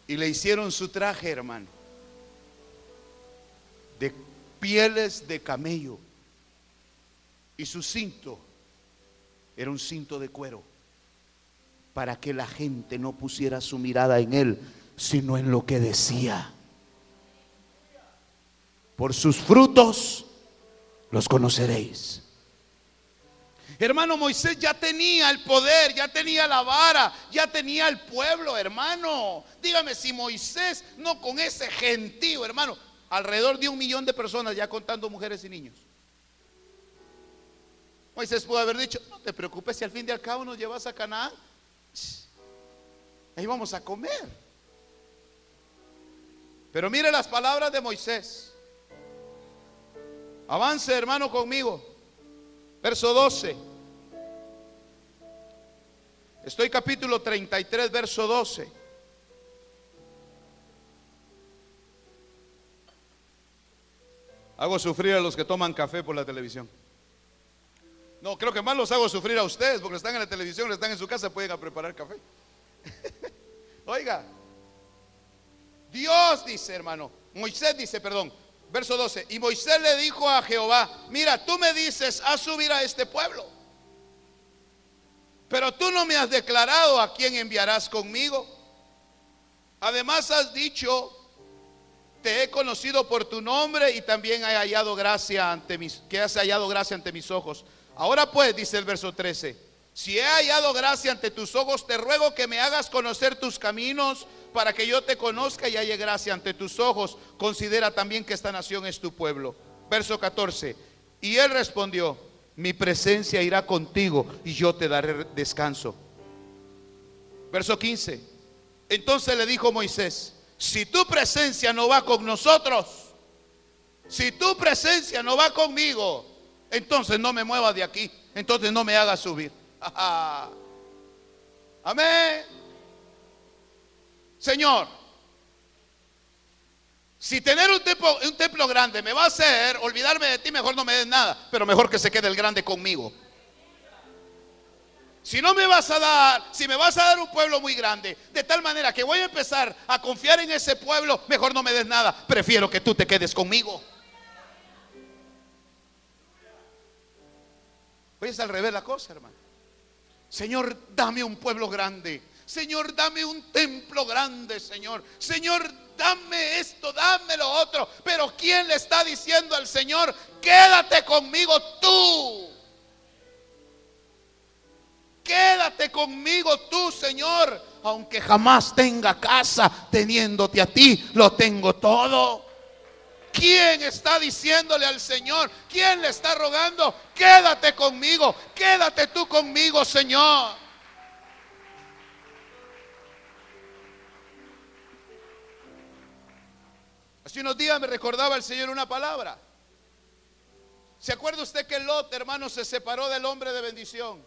Y le hicieron su traje, hermano, de pieles de camello. Y su cinto era un cinto de cuero para que la gente no pusiera su mirada en él, sino en lo que decía. Por sus frutos los conoceréis. Hermano Moisés ya tenía el poder, ya tenía la vara, ya tenía el pueblo, hermano. Dígame si Moisés no con ese gentío, hermano, alrededor de un millón de personas ya contando mujeres y niños. Moisés pudo haber dicho, no te preocupes si al fin de al cabo nos llevas a Canaán, Ahí vamos a comer. Pero mire las palabras de Moisés. Avance, hermano, conmigo. Verso 12. Estoy capítulo 33, verso 12. Hago sufrir a los que toman café por la televisión. No, creo que más los hago sufrir a ustedes porque están en la televisión, están en su casa, pueden preparar café. Oiga, Dios dice, hermano, Moisés dice, perdón, verso 12, y Moisés le dijo a Jehová, mira, tú me dices, a subir a este pueblo, pero tú no me has declarado a quién enviarás conmigo. Además has dicho, te he conocido por tu nombre y también he hallado gracia ante mis, que has hallado gracia ante mis ojos. Ahora pues, dice el verso 13, si he hallado gracia ante tus ojos, te ruego que me hagas conocer tus caminos para que yo te conozca y halle gracia ante tus ojos. Considera también que esta nación es tu pueblo. Verso 14. Y él respondió, mi presencia irá contigo y yo te daré descanso. Verso 15. Entonces le dijo Moisés, si tu presencia no va con nosotros, Si tu presencia no va conmigo, entonces no me muevas de aquí. Entonces no me hagas subir. Amén. Señor, si tener un templo, un templo grande me va a hacer olvidarme de ti, mejor no me des nada. Pero mejor que se quede el grande conmigo. Si no me vas a dar, si me vas a dar un pueblo muy grande, de tal manera que voy a empezar a confiar en ese pueblo, mejor no me des nada. Prefiero que tú te quedes conmigo. Hoy es al revés la cosa, hermano. Señor, dame un pueblo grande. Señor, dame un templo grande, Señor. Señor, dame esto, dame lo otro. Pero ¿quién le está diciendo al Señor, quédate conmigo tú? Quédate conmigo tú, Señor, aunque jamás tenga casa, teniéndote a ti, lo tengo todo. ¿Quién está diciéndole al Señor? ¿Quién le está rogando? Quédate conmigo, quédate tú conmigo, Señor. Hace unos días me recordaba el Señor una palabra. ¿Se acuerda usted que Lot, hermano, se separó del hombre de bendición?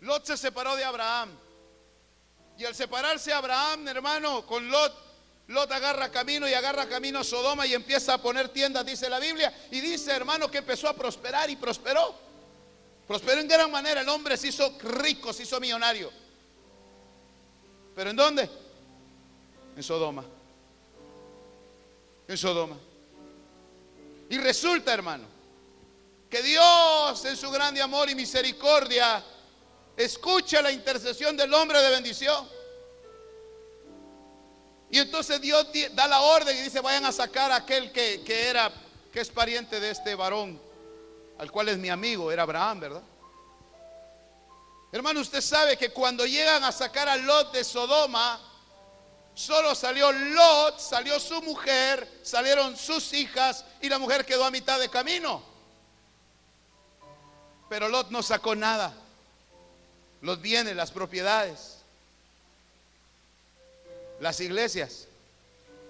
Lot se separó de Abraham. Y al separarse Abraham, hermano, con Lot, Lot agarra camino y agarra camino a Sodoma y empieza a poner tiendas, dice la Biblia. Y dice, hermano, que empezó a prosperar y prosperó. Prosperó en gran manera. El hombre se hizo rico, se hizo millonario. ¿Pero en dónde? En Sodoma. En Sodoma. Y resulta, hermano, que Dios en su grande amor y misericordia Escucha la intercesión del hombre de bendición. Y entonces Dios da la orden y dice, vayan a sacar a aquel que, que era, que es pariente de este varón, al cual es mi amigo, era Abraham, ¿verdad? Hermano, usted sabe que cuando llegan a sacar a Lot de Sodoma, solo salió Lot, salió su mujer, salieron sus hijas y la mujer quedó a mitad de camino. Pero Lot no sacó nada los bienes, las propiedades. Las iglesias.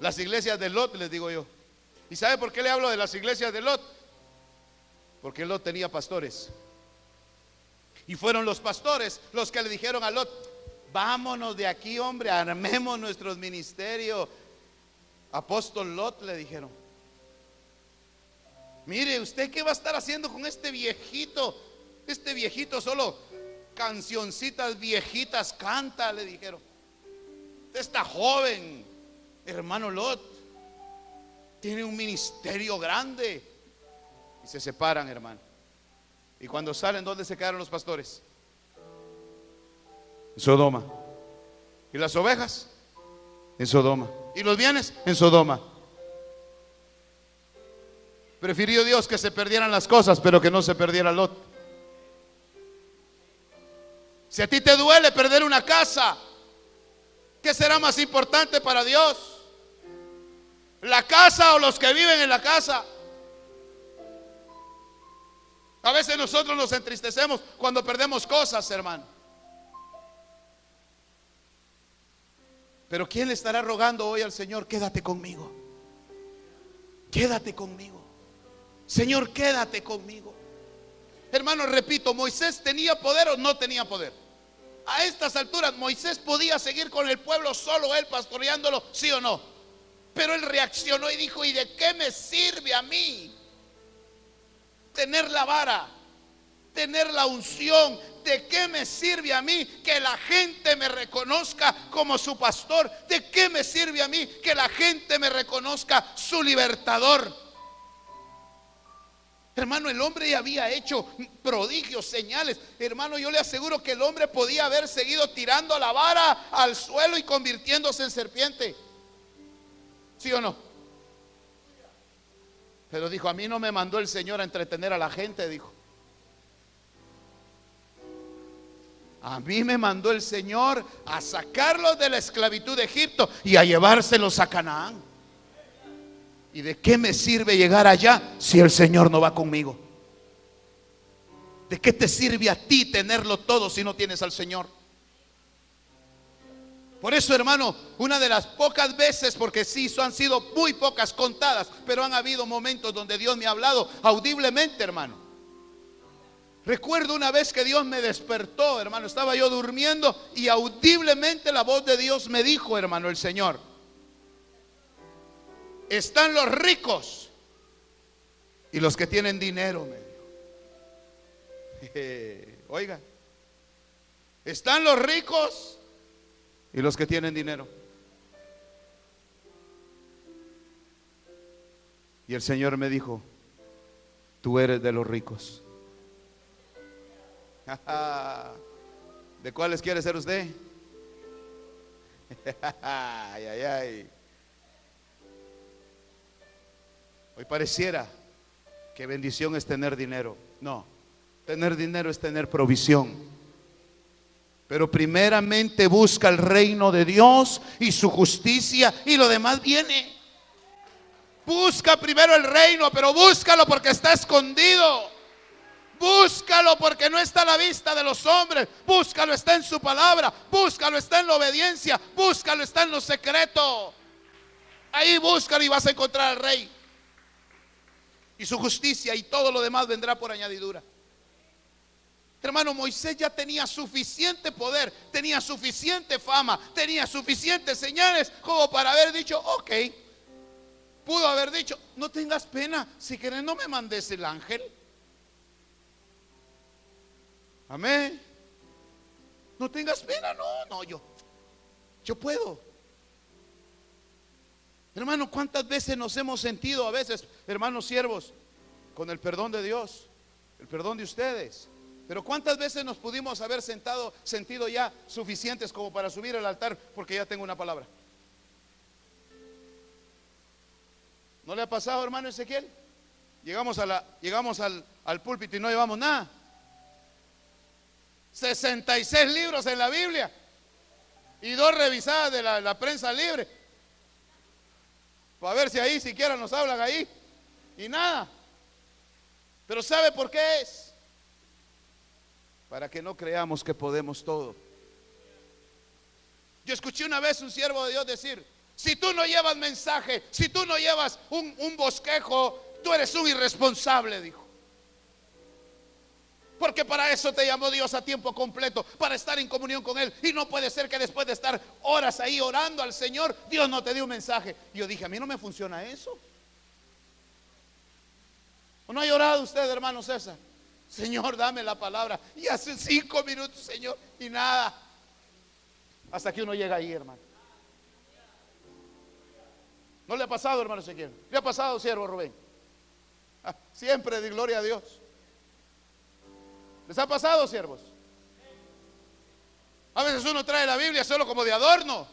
Las iglesias de Lot, les digo yo. ¿Y sabe por qué le hablo de las iglesias de Lot? Porque Lot tenía pastores. Y fueron los pastores los que le dijeron a Lot, vámonos de aquí, hombre, armemos nuestros ministerios. Apóstol Lot le dijeron, mire, ¿usted qué va a estar haciendo con este viejito? Este viejito solo cancioncitas viejitas canta, le dijeron. Esta joven, hermano Lot, tiene un ministerio grande. Y se separan, hermano. Y cuando salen, ¿dónde se quedaron los pastores? En Sodoma. ¿Y las ovejas? En Sodoma. ¿Y los bienes? En Sodoma. Prefirió Dios que se perdieran las cosas, pero que no se perdiera Lot. Si a ti te duele perder una casa, ¿qué será más importante para Dios? ¿La casa o los que viven en la casa? A veces nosotros nos entristecemos cuando perdemos cosas, hermano. Pero ¿quién le estará rogando hoy al Señor? Quédate conmigo. Quédate conmigo. Señor, quédate conmigo. Hermano, repito, Moisés tenía poder o no tenía poder. A estas alturas Moisés podía seguir con el pueblo solo él pastoreándolo, sí o no. Pero él reaccionó y dijo, ¿y de qué me sirve a mí tener la vara, tener la unción? ¿De qué me sirve a mí que la gente me reconozca como su pastor? ¿De qué me sirve a mí que la gente me reconozca su libertador? Hermano, el hombre ya había hecho prodigios, señales. Hermano, yo le aseguro que el hombre podía haber seguido tirando la vara al suelo y convirtiéndose en serpiente. ¿Sí o no? Pero dijo, a mí no me mandó el Señor a entretener a la gente, dijo. A mí me mandó el Señor a sacarlos de la esclavitud de Egipto y a llevárselos a Canaán. ¿Y de qué me sirve llegar allá si el Señor no va conmigo? ¿De qué te sirve a ti tenerlo todo si no tienes al Señor? Por eso, hermano, una de las pocas veces, porque sí, han sido muy pocas contadas, pero han habido momentos donde Dios me ha hablado audiblemente, hermano. Recuerdo una vez que Dios me despertó, hermano, estaba yo durmiendo y audiblemente la voz de Dios me dijo, hermano, el Señor, están los ricos y los que tienen dinero, me dijo. Oiga, están los ricos y los que tienen dinero. Y el Señor me dijo, tú eres de los ricos. ¿De cuáles quiere ser usted? ay, ay, ay. Hoy pareciera que bendición es tener dinero. No, tener dinero es tener provisión. Pero primeramente busca el reino de Dios y su justicia y lo demás viene. Busca primero el reino, pero búscalo porque está escondido. Búscalo porque no está a la vista de los hombres. Búscalo, está en su palabra. Búscalo, está en la obediencia. Búscalo, está en lo secreto. Ahí búscalo y vas a encontrar al rey. Y su justicia y todo lo demás vendrá por añadidura. Hermano, Moisés ya tenía suficiente poder, tenía suficiente fama, tenía suficientes señales como para haber dicho, ok. Pudo haber dicho, no tengas pena, si quieres no me mandes el ángel. Amén. No tengas pena, no, no, yo, yo puedo. Hermano, ¿cuántas veces nos hemos sentido a veces, hermanos siervos, con el perdón de Dios, el perdón de ustedes? Pero ¿cuántas veces nos pudimos haber sentado, sentido ya suficientes como para subir al altar porque ya tengo una palabra? ¿No le ha pasado, hermano Ezequiel? Llegamos, llegamos al, al púlpito y no llevamos nada. 66 libros en la Biblia y dos revisadas de la, la prensa libre. Para ver si ahí siquiera nos hablan ahí. Y nada. Pero ¿sabe por qué es? para que no creamos que podemos todo. Yo escuché una vez un siervo de Dios decir, si tú no llevas mensaje, si tú no llevas un bosquejo, tú eres un irresponsable, dijo. Porque para eso te llamó Dios a tiempo completo, para estar en comunión con Él. Y no puede ser que después de estar horas ahí orando al Señor, Dios no te dio un mensaje. Yo dije, a mí no me funciona eso. ¿O no ha llorado usted, hermano César? Señor, dame la palabra. Y hace cinco minutos, Señor, y nada. Hasta que uno llega ahí, hermano. ¿No le ha pasado, hermano Ezequiel? ¿Le ha pasado, siervo Rubén? Ah, siempre de gloria a Dios. ¿Les ha pasado, siervos? A veces uno trae la Biblia solo como de adorno.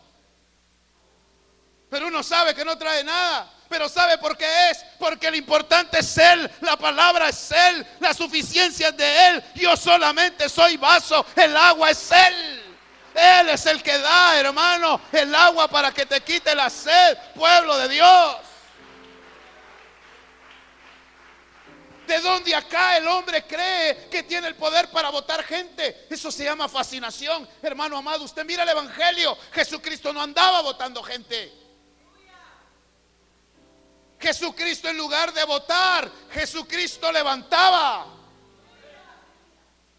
Pero uno sabe que no trae nada. Pero ¿sabe por qué es? Porque lo importante es Él, la palabra es Él, la suficiencia es de Él. Yo solamente soy vaso, el agua es Él. Él es el que da, hermano, el agua para que te quite la sed, pueblo de Dios. ¿De dónde acá el hombre cree que tiene el poder para votar gente? Eso se llama fascinación. Hermano amado, usted mira el Evangelio. Jesucristo no andaba votando gente. Jesucristo en lugar de votar, Jesucristo levantaba.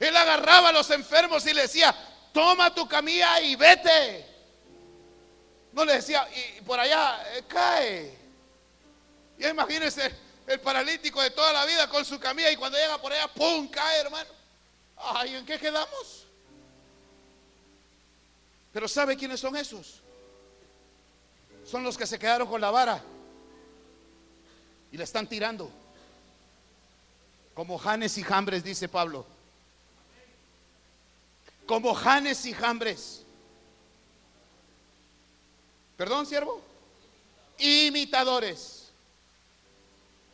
Él agarraba a los enfermos y le decía, toma tu camilla y vete. No le decía, y por allá eh, cae. Y imagínense el paralítico de toda la vida con su camilla y cuando llega por allá, ¡pum! cae, hermano. Ay, ¿en qué quedamos? Pero ¿sabe quiénes son esos? Son los que se quedaron con la vara y le están tirando. Como Janes y Jambres, dice Pablo. Como Janes y Jambres. Perdón, siervo. Imitadores.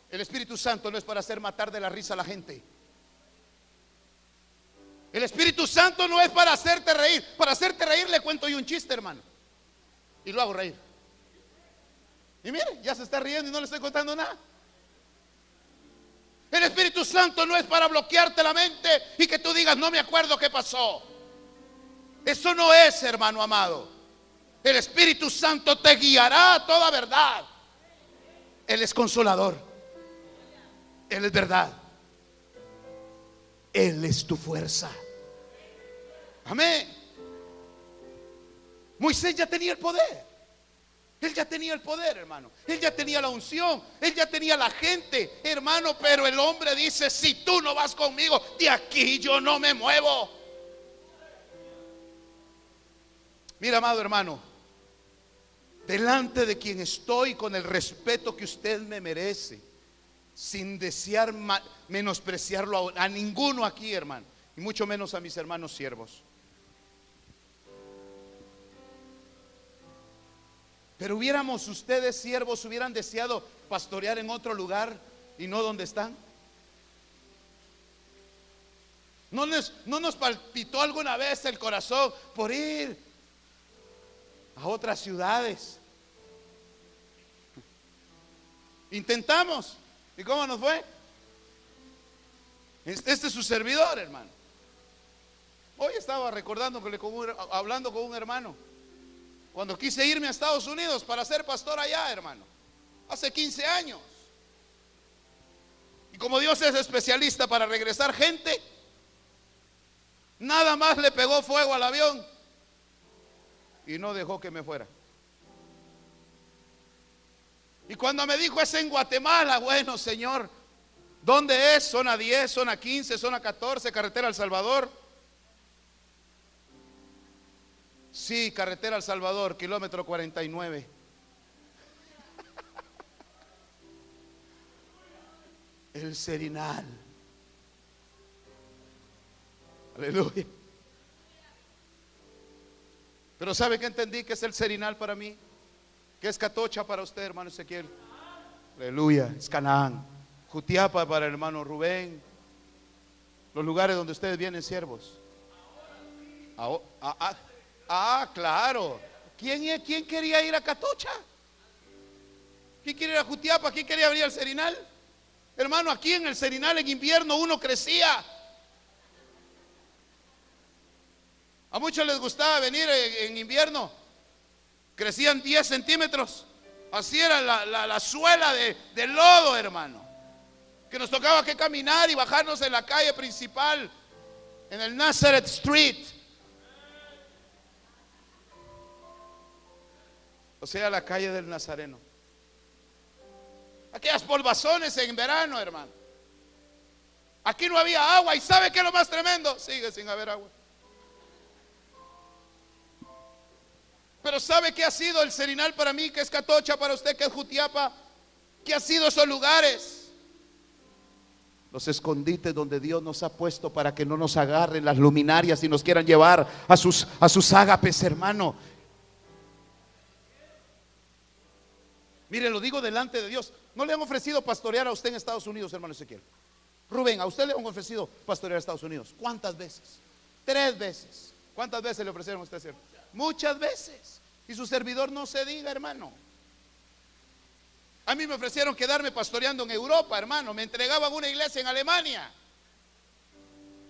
El Espíritu Santo no es para hacer matar de la risa a la gente. El Espíritu Santo no es para hacerte reír. Para hacerte reír le cuento yo un chiste, hermano. Y lo hago reír. Y mire, ya se está riendo y no le estoy contando nada. El Espíritu Santo no es para bloquearte la mente y que tú digas, no me acuerdo qué pasó. Eso no es, hermano amado. El Espíritu Santo te guiará a toda verdad. Él es consolador. Él es verdad. Él es tu fuerza. Amén. Moisés ya tenía el poder. Él ya tenía el poder, hermano. Él ya tenía la unción. Él ya tenía la gente, hermano. Pero el hombre dice, si tú no vas conmigo, de aquí yo no me muevo. Mira, amado hermano, delante de quien estoy con el respeto que usted me merece, sin desear menospreciarlo a, ninguno aquí, hermano, y mucho menos a mis hermanos siervos. Pero hubiéramos ustedes, siervos, hubieran deseado pastorear en otro lugar y no donde están. ¿No ¿No nos palpitó alguna vez el corazón por ir a otras ciudades? Intentamos. ¿Y cómo nos fue? Este, es su servidor, hermano. Hoy estaba recordando, hablando con un hermano. Cuando quise irme a Estados Unidos para ser pastor allá, hermano. Hace 15 años. Y como Dios es especialista para regresar gente, nada más le pegó fuego al avión y no dejó que me fuera. Y cuando me dijo es en Guatemala, bueno, Señor, ¿dónde es? Zona 10, zona 15, zona 14, carretera El Salvador. Sí, carretera al Salvador, kilómetro 49. El Serinal. Aleluya. Pero ¿sabe qué entendí que es el Serinal para mí? Que es Catocha para usted, hermano Ezequiel. Aleluya. Es Canaán. Jutiapa para hermano Rubén. Los lugares donde ustedes vienen siervos. Ah, ah, ah. Claro. ¿Quién, ¿Quién quería ir a Catocha? ¿Quién quería ir a Jutiapa? ¿Quién quería venir al Serinal? Hermano, aquí en el Serinal en invierno uno crecía. A muchos les gustaba venir en, invierno. Crecían 10 centímetros. Así era la, suela de, de, lodo, hermano. Que nos tocaba que caminar y bajarnos en la calle principal, en el Nazareth Street. O sea, la calle del Nazareno. Aquellas polvazones en verano, hermano. Aquí no había agua. ¿Y sabe qué es lo más tremendo? Sigue sin haber agua. Pero ¿sabe qué ha sido el Serinal para mí? Que es Catocha para usted, que es Jutiapa. ¿Qué ha sido esos lugares? Los escondites donde Dios nos ha puesto para que no nos agarren las luminarias y nos quieran llevar a sus, a sus ágapes, hermano. Mire, lo digo delante de Dios. No le han ofrecido pastorear a usted en Estados Unidos, hermano Ezequiel. Rubén, a usted le han ofrecido pastorear a Estados Unidos. ¿Cuántas veces? Tres veces. ¿Cuántas veces le ofrecieron a usted, cierto? Muchas veces. Y su servidor no se diga, hermano. A mí me ofrecieron quedarme pastoreando en Europa, hermano. Me entregaban una iglesia en Alemania.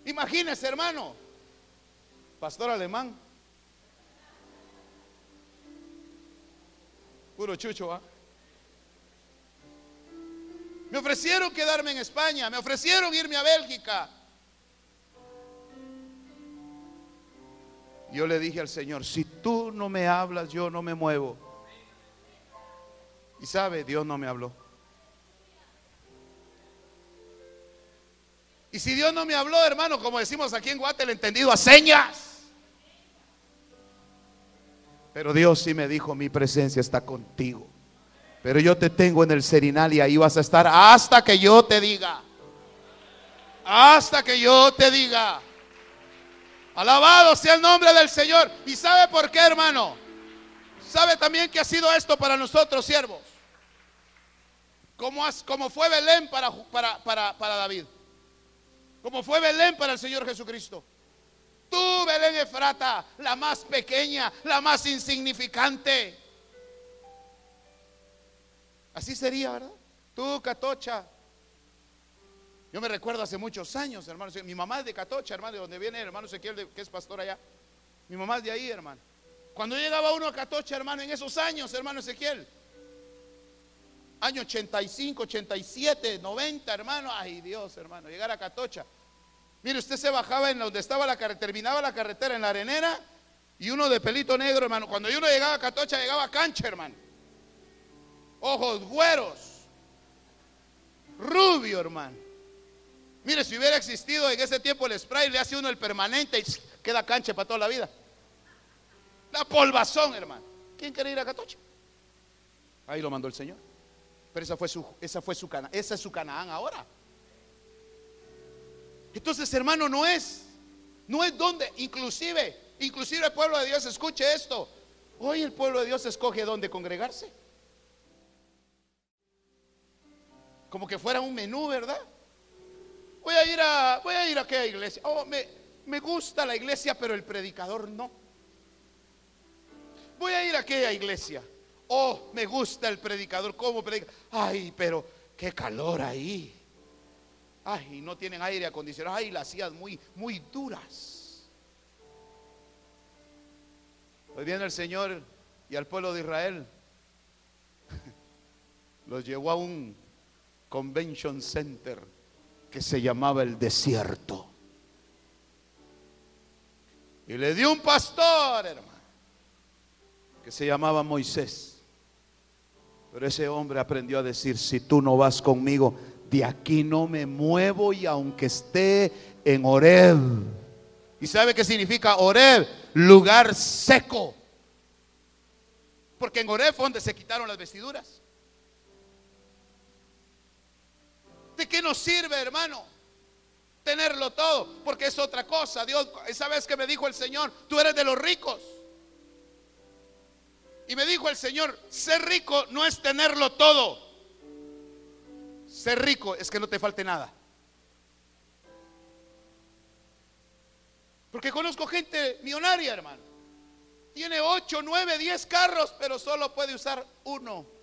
Imagínese, hermano. Pastor alemán. Puro chucho, ¿ah? Me ofrecieron quedarme en España, me ofrecieron irme a Bélgica. Yo le dije al Señor, si tú no me hablas, yo no me muevo. Y sabe, Dios no me habló. Y si Dios no me habló, hermano, como decimos aquí en Guate, entendido a señas. Pero Dios sí me dijo, mi presencia está contigo. Pero yo te tengo en el serinal y ahí vas a estar hasta que yo te diga. Hasta que yo te diga. Alabado sea el nombre del Señor. ¿Y sabe por qué, hermano? ¿Sabe también que ha sido esto para nosotros, siervos? Como, fue Belén para, para David. Como fue Belén para el Señor Jesucristo. Tú, Belén Efrata, la más pequeña, la más insignificante. Así sería, ¿verdad? Tú, Catocha. Yo me recuerdo hace muchos años, hermano. Mi mamá es de Catocha, hermano, de donde viene el hermano Ezequiel, que es pastor allá. Mi mamá es de ahí, hermano. Cuando llegaba uno a Catocha, hermano, en esos años, hermano Ezequiel, año 85, 87, 90, hermano, ay Dios, hermano, llegar a Catocha. Mire, usted se bajaba en donde estaba la carretera, terminaba la carretera en la arenera y uno de pelito negro, hermano. Cuando uno llegaba a Catocha, llegaba a cancha, hermano. Ojos güeros, rubio, hermano. Mire, si hubiera existido en ese tiempo el spray, le hace uno el permanente y queda cancha para toda la vida. La polvazón, hermano. ¿Quién quiere ir a Catocha? Ahí lo mandó el Señor. Pero esa fue su, esa fue su Canaán, esa es su Canaán ahora. Entonces, hermano, no es, no es donde, inclusive, inclusive el pueblo de Dios escuche esto. Hoy el pueblo de Dios escoge dónde congregarse. Como que fuera un menú, ¿verdad? Voy a ir a, voy a ir a aquella iglesia. Oh, me, me gusta la iglesia, pero el predicador no. Voy a ir a aquella iglesia. Oh, me gusta el predicador, ¿cómo predica? Ay, pero qué calor ahí. Ay, no tienen aire acondicionado. Ay, las sillas muy, muy duras. Hoy viene el Señor y al pueblo de Israel los llevó a un convention center que se llamaba el desierto. Y le dio un pastor, hermano, que se llamaba Moisés. Pero ese hombre aprendió a decir, si tú no vas conmigo, de aquí no me muevo y aunque esté en Oreb. ¿Y sabe qué significa Oreb? Lugar seco. Porque en Oreb fue donde se quitaron las vestiduras. ¿De qué nos sirve, hermano? Tenerlo todo, porque es otra cosa. Dios, esa vez que me dijo el Señor, tú eres de los ricos. Y me dijo el Señor, ser rico no es tenerlo todo. Ser rico es que no te falte nada. Porque conozco gente millonaria, hermano. Tiene 8, 9, 10 carros, pero solo puede usar uno.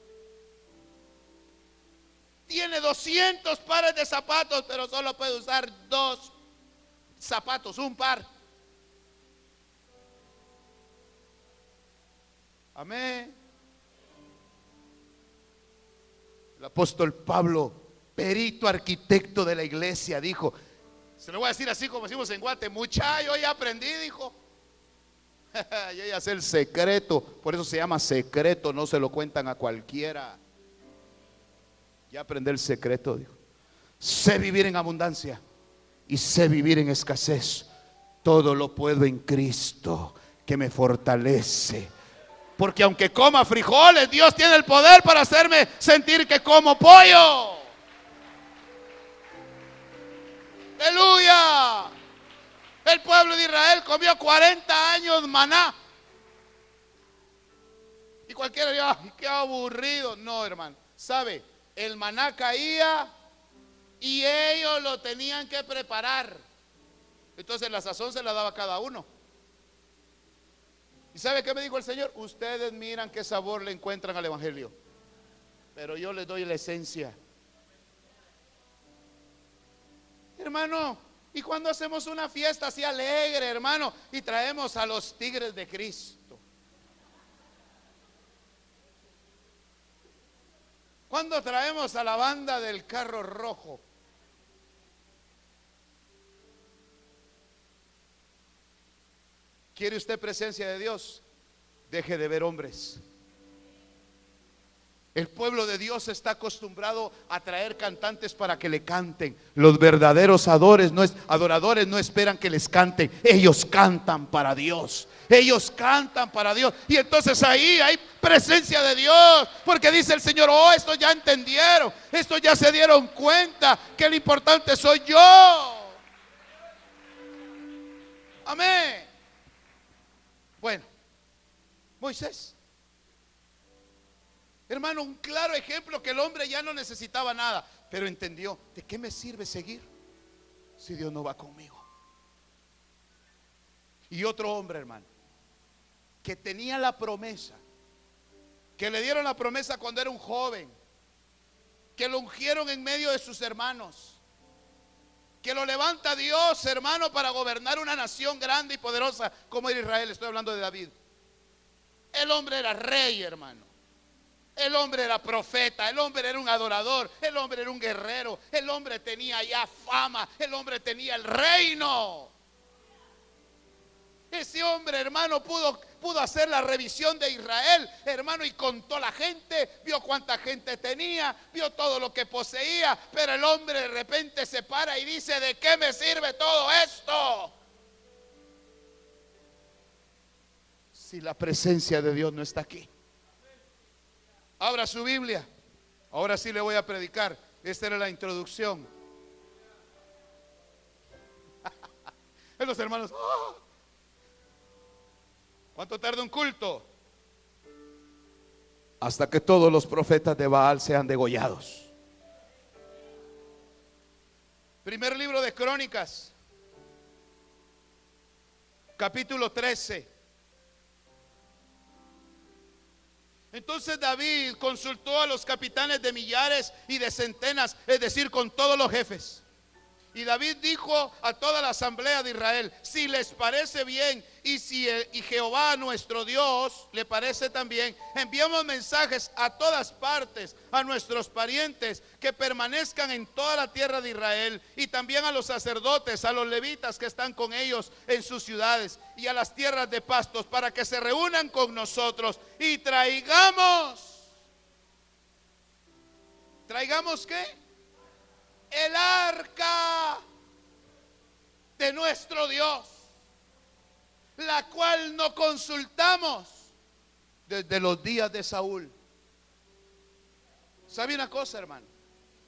Tiene 200 pares de zapatos, pero solo puede usar dos zapatos, un par. Amén. El apóstol Pablo, perito arquitecto de la iglesia, dijo, se lo voy a decir así como decimos en Guate, muchacho, ya aprendí, dijo. yo ya sé el secreto, por eso se llama secreto, no se lo cuentan a cualquiera. Ya aprendí el secreto, dijo. Sé vivir en abundancia y sé vivir en escasez. Todo lo puedo en Cristo que me fortalece. Porque aunque coma frijoles, Dios tiene el poder para hacerme sentir que como pollo. Aleluya. El pueblo de Israel comió 40 años maná. Y cualquiera diría, qué aburrido. No, hermano. ¿Sabe? El maná caía y ellos lo tenían que preparar. Entonces la sazón se la daba cada uno. ¿Y sabe qué me dijo el Señor? Ustedes miran qué sabor le encuentran al Evangelio. Pero yo les doy la esencia. Hermano, y cuando hacemos una fiesta así alegre, hermano, y traemos a los tigres de Cristo. ¿Cuándo traemos a la banda del carro rojo? ¿Quiere usted presencia de Dios? Deje de ver hombres. El pueblo de Dios está acostumbrado a traer cantantes para que le canten. Los verdaderos adoradores no, esperan que les canten. Ellos cantan para Dios. Ellos cantan para Dios. Y entonces ahí hay presencia de Dios. Porque dice el Señor, oh, esto ya entendieron. Esto ya se dieron cuenta que lo importante soy yo. Amén. Bueno, Moisés Hermano, un claro ejemplo que el hombre ya no necesitaba nada, pero entendió, ¿de qué me sirve seguir si Dios no va conmigo? Y otro hombre, hermano, que tenía la promesa, que le dieron la promesa cuando era un joven, que lo ungieron en medio de sus hermanos, que lo levanta Dios, hermano, para gobernar una nación grande y poderosa como era Israel. Estoy hablando de David. El hombre era rey, hermano. El hombre era profeta, el hombre era un adorador, el hombre era un guerrero, el hombre tenía ya fama, el hombre tenía el reino. Ese hombre, hermano, pudo, pudo hacer la revisión de Israel, hermano, y contó la gente, vio cuánta gente tenía, vio todo lo que poseía, pero el hombre de repente se para y dice, ¿de qué me sirve todo esto? Si la presencia de Dios no está aquí. Abra su Biblia. Ahora sí le voy a predicar. Esta era la introducción. los hermanos. ¡ah! ¿Cuánto tarda un culto? Hasta que todos los profetas de Baal sean degollados. Primer libro de Crónicas, capítulo 13. Entonces David consultó a los capitanes de millares y de centenas, es decir, con todos los jefes. Y David dijo a toda la asamblea de Israel, si les parece bien y si y Jehová nuestro Dios le parece también, enviamos mensajes a todas partes, a nuestros parientes que permanezcan en toda la tierra de Israel y también a los sacerdotes, a los levitas que están con ellos en sus ciudades y a las tierras de pastos para que se reúnan con nosotros y traigamos. ¿Traigamos qué? El arca de nuestro Dios, la cual no consultamos desde los días de Saúl. ¿Sabe una cosa, hermano?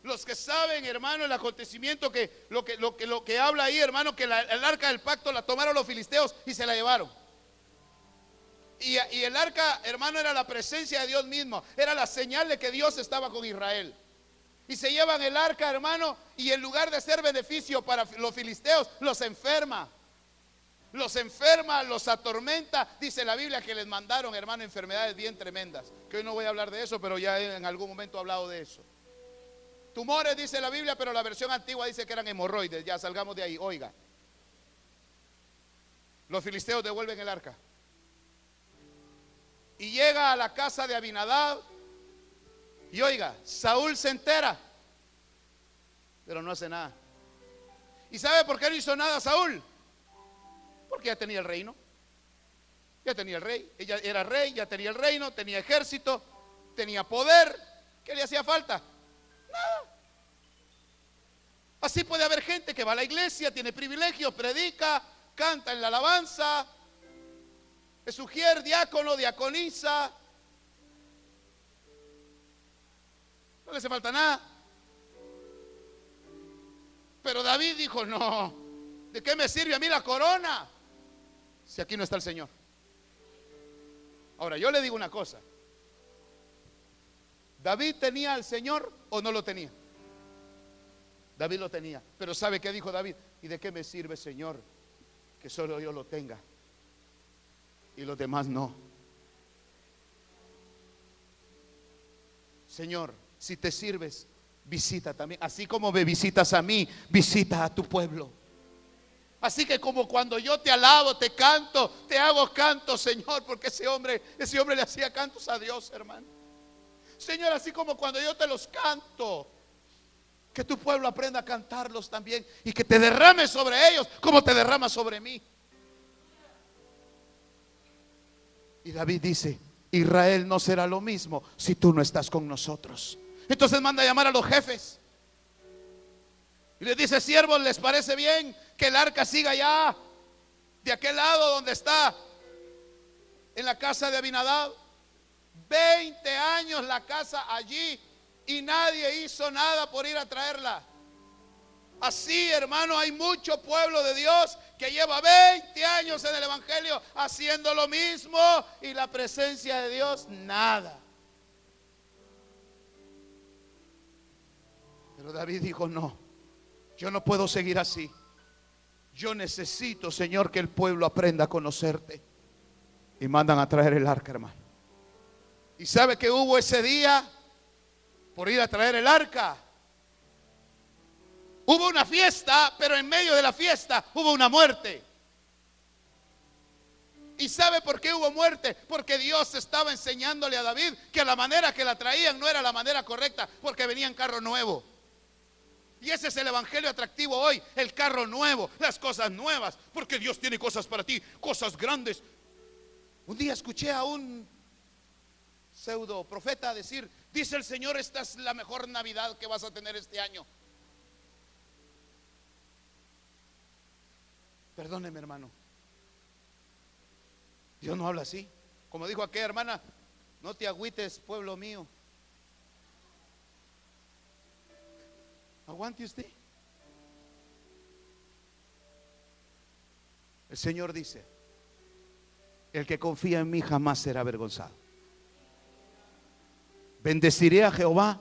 Los que saben, hermano, el acontecimiento que lo que, lo que, lo que habla ahí, hermano, que el arca del pacto la tomaron los filisteos y se la llevaron. Y, y el arca, hermano, era la presencia de Dios mismo, era la señal de que Dios estaba con Israel. Y se llevan el arca, hermano, y en lugar de ser beneficio para los filisteos, los enferma. Los enferma, los atormenta. Dice la Biblia que les mandaron, hermano, enfermedades bien tremendas. Que hoy no voy a hablar de eso, pero ya en algún momento he hablado de eso. Tumores, dice la Biblia, pero la versión antigua dice que eran hemorroides. Ya salgamos de ahí, oiga. Los filisteos devuelven el arca. Y llega a la casa de Abinadab y oiga, Saúl se entera, pero no hace nada. ¿Y sabe por qué no hizo nada Saúl? Porque ya tenía el reino. Ya tenía el rey. Ella era rey, ya tenía el reino, tenía ejército, tenía poder. ¿Qué le hacía falta? Nada. Así puede haber gente que va a la iglesia, tiene privilegios, predica, canta en la alabanza, es ujier, diácono, diaconiza, No le hace falta nada. Pero David dijo, no, ¿de qué me sirve a mí la corona? Si aquí no está el Señor. Ahora, yo le digo una cosa. ¿David tenía al Señor o no lo tenía? David lo tenía. Pero ¿sabe qué dijo David? ¿Y de qué me sirve, Señor, que solo yo lo tenga y los demás no? Señor, si te sirves, visita también. Así como me visitas a mí, visita a tu pueblo. Así que como cuando yo te alabo, te canto, te hago canto, Señor, porque ese hombre, ese hombre le hacía cantos a Dios, hermano. Señor, así como cuando yo te los canto, que tu pueblo aprenda a cantarlos también y que te derrame sobre ellos como te derrama sobre mí. Y David dice, Israel no será lo mismo si tú no estás con nosotros. Entonces manda a llamar a los jefes. Y les dice, siervos, ¿les parece bien que el arca siga allá? De aquel lado donde está, en la casa de Abinadab. 20 años la casa allí y nadie hizo nada por ir a traerla. Así, hermano, hay mucho pueblo de Dios que lleva 20 años en el Evangelio haciendo lo mismo y la presencia de Dios nada. Pero David dijo, no, yo no puedo seguir así. Yo necesito, Señor, que el pueblo aprenda a conocerte. Y mandan a traer el arca, hermano. ¿Y sabe que hubo ese día por ir a traer el arca? Hubo una fiesta, pero en medio de la fiesta hubo una muerte. ¿Y sabe por qué hubo muerte? Porque Dios estaba enseñándole a David que la manera que la traían no era la manera correcta, porque venía en carro nuevo. Y ese es el evangelio atractivo hoy, el carro nuevo, las cosas nuevas, porque Dios tiene cosas para ti, cosas grandes. Un día escuché a un pseudo profeta decir, dice el Señor, esta es la mejor Navidad que vas a tener este año. Perdóneme, hermano. Dios no habla así. Como dijo aquella hermana, no te agüites, pueblo mío. Aguante usted. El Señor dice, el que confía en mí jamás será avergonzado. Bendeciré a Jehová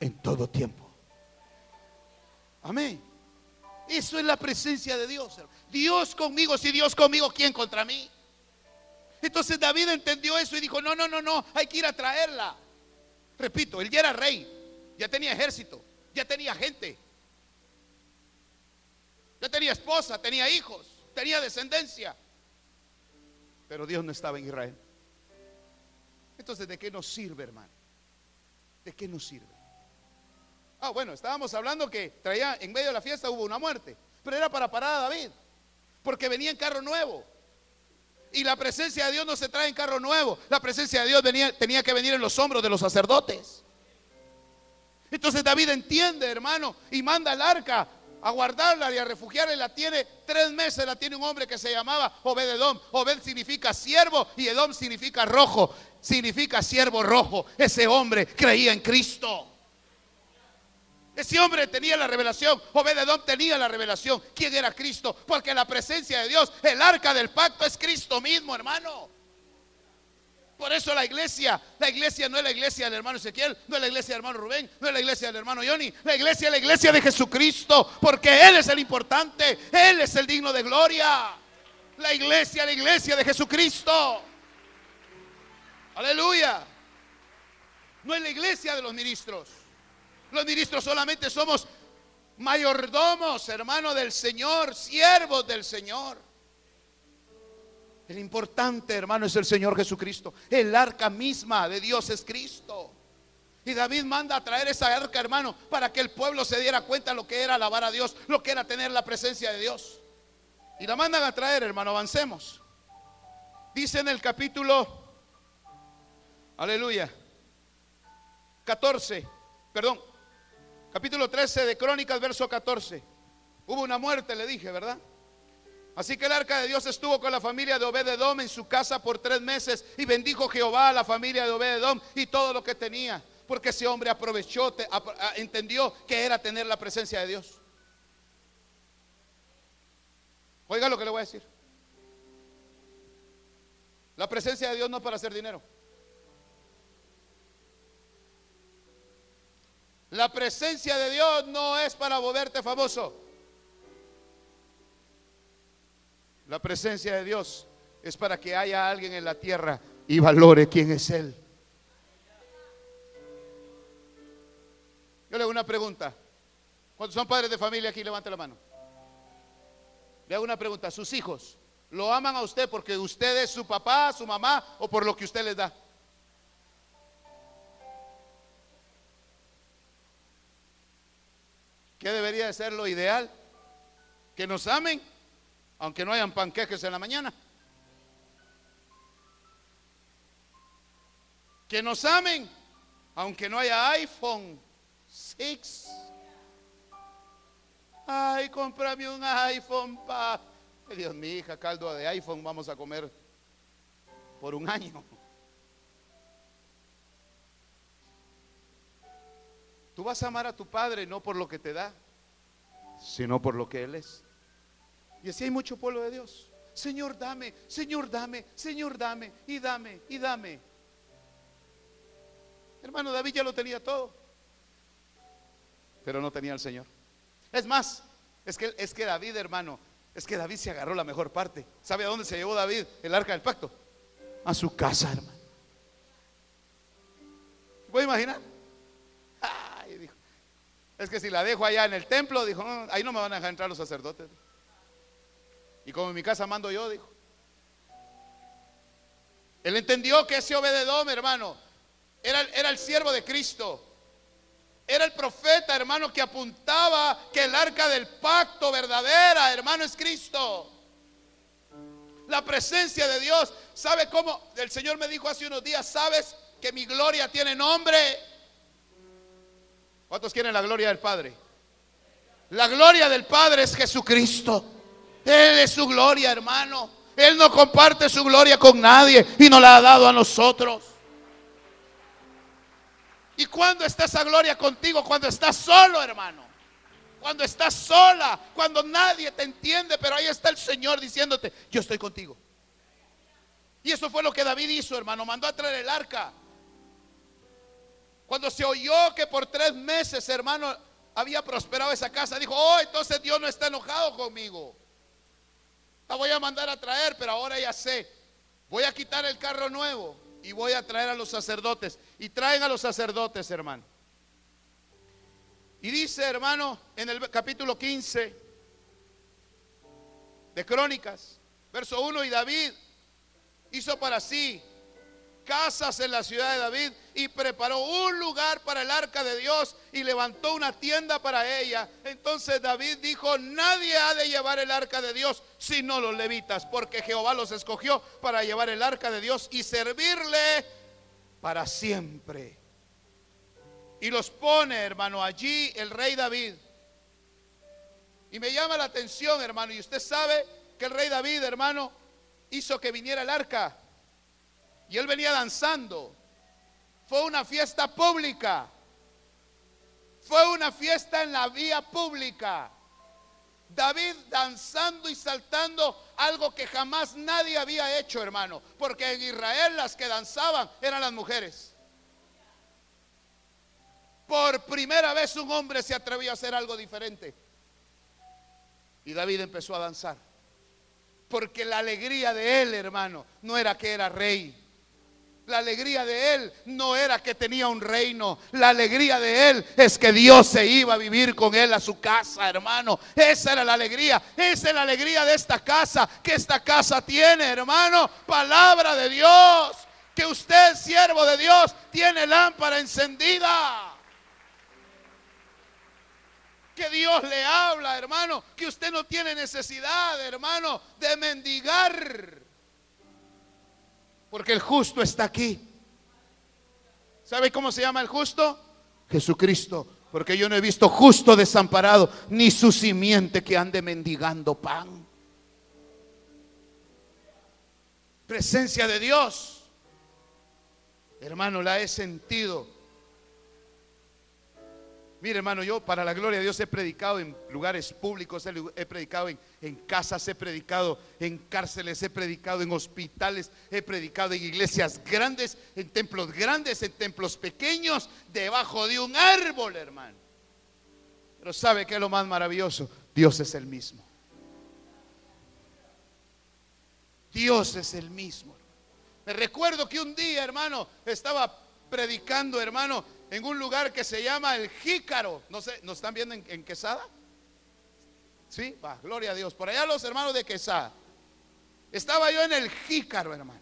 en todo tiempo. Amén. Eso es la presencia de Dios. Dios conmigo, si Dios conmigo, ¿quién contra mí? Entonces David entendió eso y dijo, no, no, no, no, hay que ir a traerla. Repito, él ya era rey, ya tenía ejército, ya tenía gente, ya tenía esposa, tenía hijos, tenía descendencia. Pero Dios no estaba en Israel. Entonces, ¿de qué nos sirve, hermano? ¿De qué nos sirve? Ah, bueno, estábamos hablando que traía en medio de la fiesta hubo una muerte, pero era para parar a David, porque venía en carro nuevo. Y la presencia de Dios no se trae en carro nuevo, la presencia de Dios venía, tenía que venir en los hombros de los sacerdotes. Entonces David entiende, hermano, y manda al arca a guardarla y a refugiarla. Y la tiene tres meses, la tiene un hombre que se llamaba Obededom. Obed significa siervo y Edom significa rojo, significa siervo rojo. Ese hombre creía en Cristo. Ese hombre tenía la revelación, Obededom tenía la revelación. ¿Quién era Cristo? Porque la presencia de Dios, el arca del pacto es Cristo mismo, hermano. Por eso la iglesia, la iglesia no es la iglesia del hermano Ezequiel, no es la iglesia del hermano Rubén, no es la iglesia del hermano Johnny, la iglesia es la iglesia de Jesucristo, porque Él es el importante, Él es el digno de gloria. La iglesia, la iglesia de Jesucristo. Aleluya. No es la iglesia de los ministros. Los ministros solamente somos mayordomos, hermanos del Señor, siervos del Señor. El importante, hermano, es el Señor Jesucristo. El arca misma de Dios es Cristo. Y David manda a traer esa arca, hermano, para que el pueblo se diera cuenta lo que era alabar a Dios, lo que era tener la presencia de Dios. Y la mandan a traer, hermano, avancemos. Dice en el capítulo, aleluya, 14, perdón, Capítulo 13 de Crónicas, verso 14. Hubo una muerte, le dije, ¿verdad? Así que el arca de Dios estuvo con la familia de Obededom en su casa por tres meses y bendijo Jehová a la familia de Obededom y todo lo que tenía, porque ese hombre aprovechó, entendió que era tener la presencia de Dios. Oiga lo que le voy a decir. La presencia de Dios no es para hacer dinero. La presencia de Dios no es para volverte famoso. La presencia de Dios es para que haya alguien en la tierra y valore quién es Él. Yo le hago una pregunta. ¿Cuántos son padres de familia aquí? Levante la mano. Le hago una pregunta. ¿Sus hijos lo aman a usted porque usted es su papá, su mamá o por lo que usted les da? ¿Qué debería de ser lo ideal? Que nos amen, aunque no hayan panqueques en la mañana. Que nos amen, aunque no haya iPhone 6. Ay, cómprame un iPhone, pa. Dios, mi hija, caldo de iPhone vamos a comer por un año. Tú vas a amar a tu padre no por lo que te da, sino por lo que Él es. Y así hay mucho pueblo de Dios. Señor, dame, Señor, dame, Señor, dame, y dame, y dame. Hermano, David ya lo tenía todo, pero no tenía al Señor. Es más, es que, es que David, hermano, es que David se agarró la mejor parte. ¿Sabe a dónde se llevó David el arca del pacto? A su casa, hermano. ¿Puede imaginar? Es que si la dejo allá en el templo, dijo, ahí no me van a dejar entrar los sacerdotes. Y como en mi casa mando yo, dijo. Él entendió que ese Obededom, hermano, era, era el siervo de Cristo. Era el profeta, hermano, que apuntaba que el arca del pacto verdadera, hermano, es Cristo. La presencia de Dios. ¿Sabe cómo? El Señor me dijo hace unos días, ¿sabes que mi gloria tiene nombre? ¿Cuántos quieren la gloria del Padre? La gloria del Padre es Jesucristo. Él es su gloria, hermano. Él no comparte su gloria con nadie y no la ha dado a nosotros. ¿Y cuando está esa gloria contigo? Cuando estás solo, hermano. Cuando estás sola, cuando nadie te entiende, pero ahí está el Señor diciéndote, yo estoy contigo. Y eso fue lo que David hizo, hermano. Mandó a traer el arca. Cuando se oyó que por tres meses, hermano, había prosperado esa casa, dijo, oh, entonces Dios no está enojado conmigo. La voy a mandar a traer, pero ahora ya sé. Voy a quitar el carro nuevo y voy a traer a los sacerdotes. Y traen a los sacerdotes, hermano. Y dice, hermano, en el capítulo 15 de Crónicas, verso 1, y David hizo para sí casas en la ciudad de David y preparó un lugar para el arca de Dios y levantó una tienda para ella. Entonces David dijo, nadie ha de llevar el arca de Dios sino los levitas, porque Jehová los escogió para llevar el arca de Dios y servirle para siempre. Y los pone, hermano, allí el rey David. Y me llama la atención, hermano, y usted sabe que el rey David, hermano, hizo que viniera el arca y él venía danzando. Fue una fiesta pública. Fue una fiesta en la vía pública. David danzando y saltando algo que jamás nadie había hecho, hermano. Porque en Israel las que danzaban eran las mujeres. Por primera vez un hombre se atrevió a hacer algo diferente. Y David empezó a danzar. Porque la alegría de él, hermano, no era que era rey. La alegría de él no era que tenía un reino. La alegría de él es que Dios se iba a vivir con él a su casa, hermano. Esa era la alegría. Esa es la alegría de esta casa. Que esta casa tiene, hermano. Palabra de Dios. Que usted, siervo de Dios, tiene lámpara encendida. Que Dios le habla, hermano. Que usted no tiene necesidad, hermano, de mendigar porque el justo está aquí. ¿Sabe cómo se llama el justo? Jesucristo. Porque yo no he visto justo desamparado, ni su simiente que ande mendigando pan. Presencia de Dios. Hermano, la he sentido Mire, hermano, yo para la gloria de Dios he predicado en lugares públicos, he predicado en, en, casas, he predicado en cárceles, he predicado en hospitales, he predicado en iglesias grandes, en templos grandes, en templos pequeños, debajo de un árbol, hermano. Pero ¿sabe qué es lo más maravilloso? Dios es el mismo. Dios es el mismo. Me recuerdo que un día, hermano, estaba predicando, hermano, en un lugar que se llama el Jícaro. No sé, ¿nos están viendo en, Quesada? Sí, va, gloria a Dios. Por allá los hermanos de Quesada. Estaba yo en el Jícaro, hermano.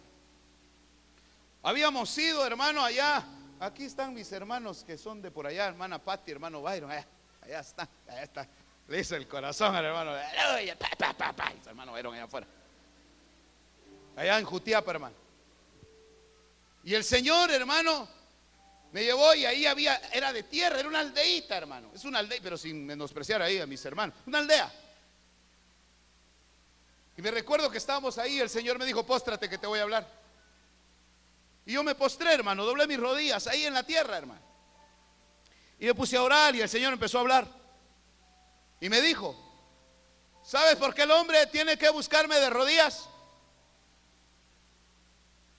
Habíamos ido, hermano, allá. Aquí están mis hermanos que son de por allá, hermana Patti, hermano Byron. Allá, allá está, allá está. Le hizo el corazón al hermano. Pa, hermano Byron allá afuera. Allá en Jutiapa, hermano. Y el Señor, hermano, me llevó y ahí había, era de tierra, era una aldeita, hermano. Es una aldea, pero sin menospreciar ahí a mis hermanos. Una aldea. Y me recuerdo que estábamos ahí, el Señor me dijo, póstrate que te voy a hablar. Y yo me postré, hermano, doblé mis rodillas ahí en la tierra, hermano. Y me puse a orar y el Señor empezó a hablar. Y me dijo, ¿sabes por qué el hombre tiene que buscarme de rodillas?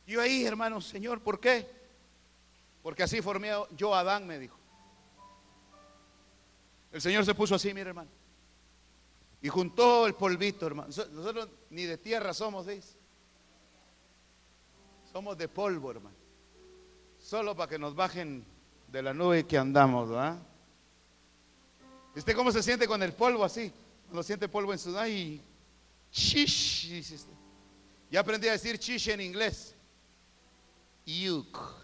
Yo ahí, hermano, Señor, ¿por qué? Porque así formé yo a Adán, me dijo. El Señor se puso así, mire hermano. Y juntó el polvito, hermano. Nosotros ni de tierra somos, dice. Somos de polvo, hermano. Solo para que nos bajen de la nube que andamos, ¿verdad? ¿Usted cómo se siente con el polvo así? Cuando siente polvo en su y chish, Ya aprendí a decir chish en inglés. Yuk.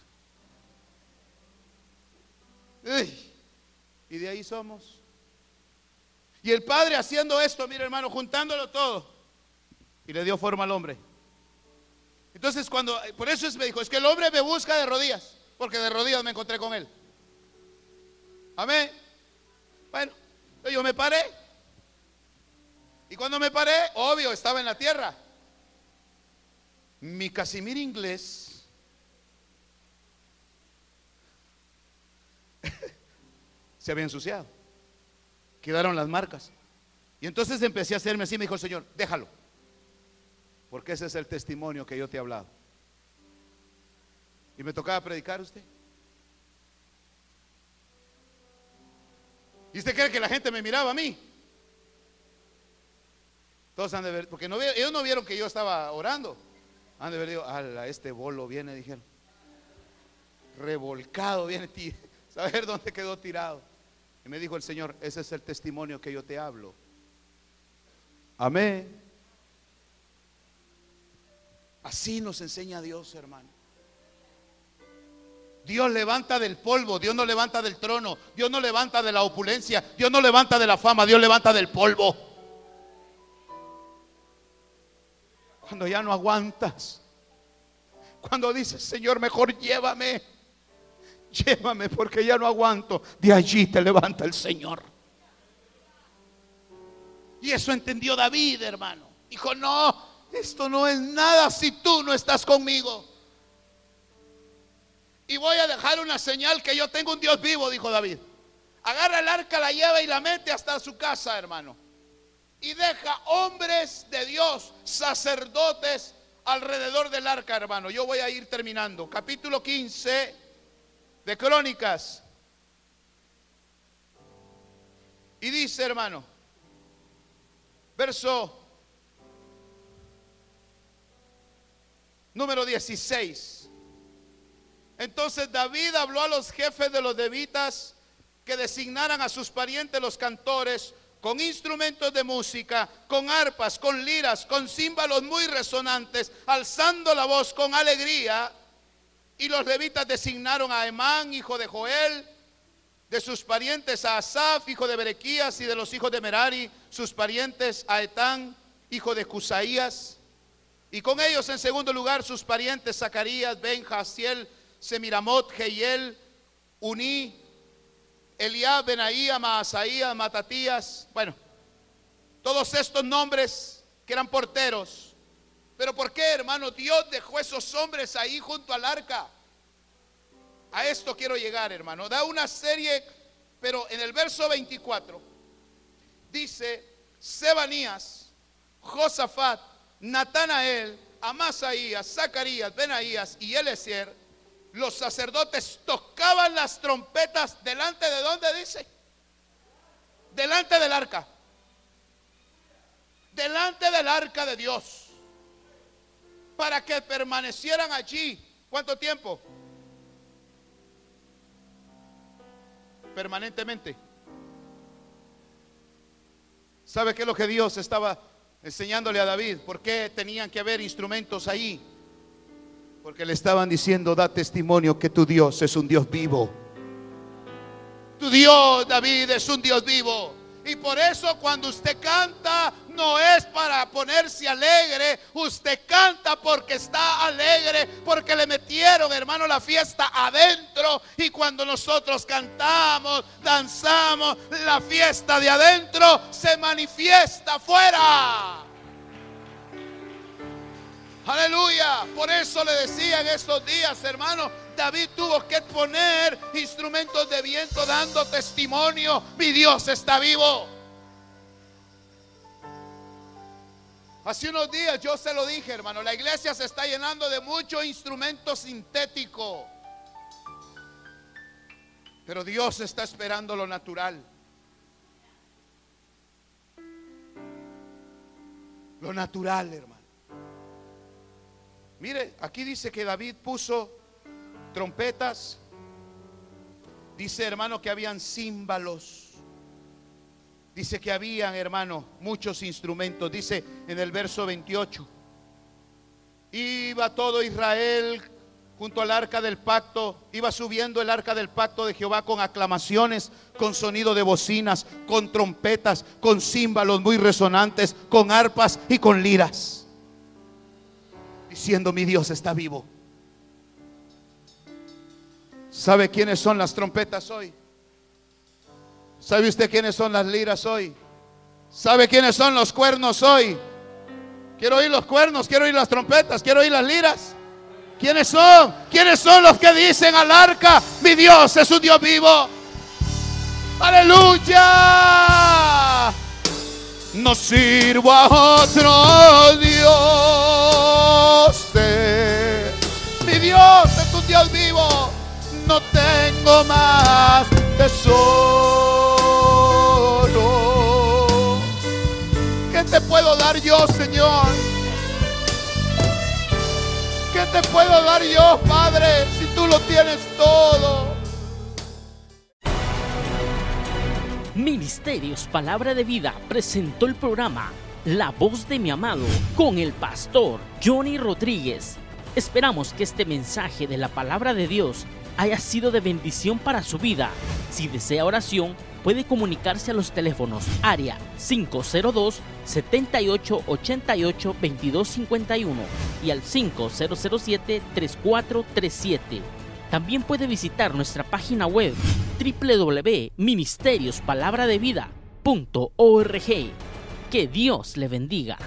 Y de ahí somos. Y el padre haciendo esto, mire hermano, juntándolo todo. Y le dio forma al hombre. Entonces cuando, por eso es, me dijo, es que el hombre me busca de rodillas, porque de rodillas me encontré con él. Amén. Bueno, yo me paré. Y cuando me paré, obvio, estaba en la tierra. Mi Casimir inglés se había ensuciado. Quedaron las marcas. Y entonces empecé a hacerme así, me dijo el Señor, déjalo. Porque ese es el testimonio que yo te he hablado. Y me tocaba predicar usted. ¿Y usted cree que la gente me miraba a mí? Todos han de ver, porque no, ellos no vieron que yo estaba orando. Han de ver dicho, ala, este bolo viene, dijeron. Revolcado viene, saber dónde quedó tirado. Y me dijo el Señor, ese es el testimonio que yo te hablo. Amén. Así nos enseña Dios, hermano. Dios levanta del polvo, Dios no levanta del trono, Dios no levanta de la opulencia, Dios no levanta de la fama, Dios levanta del polvo. Cuando ya no aguantas, cuando dices, Señor, mejor llévame, llévame porque ya no aguanto, de allí te levanta el Señor. Y eso entendió David, hermano. Dijo, no, esto no es nada si tú no estás conmigo. Y voy a dejar una señal que yo tengo un Dios vivo, dijo David. Agarra el arca, la lleva y la mete hasta su casa, hermano. Y deja hombres de Dios, sacerdotes, alrededor del arca, hermano. Yo voy a ir terminando. Capítulo 15 de Crónicas. Y dice, hermano, verso número 16. Entonces David habló a los jefes de los levitas que designaran a sus parientes los cantores con instrumentos de música, con arpas, con liras, con címbalos muy resonantes, alzando la voz con alegría. Y los levitas designaron a Emán, hijo de Joel, de sus parientes a Asaf, hijo de Berequías, y de los hijos de Merari, sus parientes a Etán, hijo de Cusaías, y con ellos en segundo lugar sus parientes Zacarías, Ben, Jaciel, Semiramot, Geiel, Uní, Eliab, Benaía, Maasaía, Matatías. Bueno, todos estos nombres que eran porteros. Pero ¿por qué, hermano? Dios dejó esos hombres ahí junto al arca. A esto quiero llegar, hermano. Da una serie, pero en el verso 24 dice, Sebanías, Josafat, Natanael, Amasaías, Zacarías, Benaías y Eliezer, los sacerdotes tocaban las trompetas delante de donde dice? Delante del arca. Delante del arca de Dios. Para que permanecieran allí. ¿Cuánto tiempo? Permanentemente. ¿Sabe qué es lo que Dios estaba enseñándole a David por qué tenían que haber instrumentos ahí. Porque le estaban diciendo, da testimonio que tu Dios es un Dios vivo. Tu Dios, David, es un Dios vivo. Y por eso cuando usted canta no es para ponerse alegre, usted canta porque está alegre, porque le metieron, hermano, la fiesta adentro. Y cuando nosotros cantamos, danzamos, la fiesta de adentro se manifiesta afuera. Aleluya. Por eso le decía en estos días, hermano, David tuvo que poner instrumentos de viento dando testimonio. Mi Dios está vivo. Hace unos días yo se lo dije, hermano, la iglesia se está llenando de mucho instrumento sintético. Pero Dios está esperando lo natural. Lo natural, hermano. Mire, aquí dice que David puso trompetas. Dice, hermano, que habían címbalos. Dice que habían, hermano, muchos instrumentos. Dice en el verso 28. Iba todo Israel junto al arca del pacto, iba subiendo el arca del pacto de Jehová con aclamaciones, con sonido de bocinas, con trompetas, con címbalos muy resonantes, con arpas y con liras, diciendo mi Dios está vivo. ¿Sabe quiénes son las trompetas hoy? ¿Sabe usted quiénes son las liras hoy? ¿Sabe quiénes son los cuernos hoy? Quiero oír los cuernos, quiero oír las trompetas, quiero oír las liras. ¿Quiénes son? ¿Quiénes son los que dicen al arca, mi Dios es un Dios vivo? Aleluya. No sirvo a otro Dios. Mi Dios es un Dios vivo. No tengo más tesoro. ¿Qué te puedo dar yo, Señor? ¿Qué te puedo dar yo, Padre, si tú lo tienes todo? Ministerios Palabra de Vida presentó el programa La voz de mi amado con el pastor Johnny Rodríguez. Esperamos que este mensaje de la palabra de Dios haya sido de bendición para su vida. Si desea oración, puede comunicarse a los teléfonos área 502 7888 2251 y al 5007 3437. También puede visitar nuestra página web www.ministeriosPalabraDeVida.org. Que Dios le bendiga.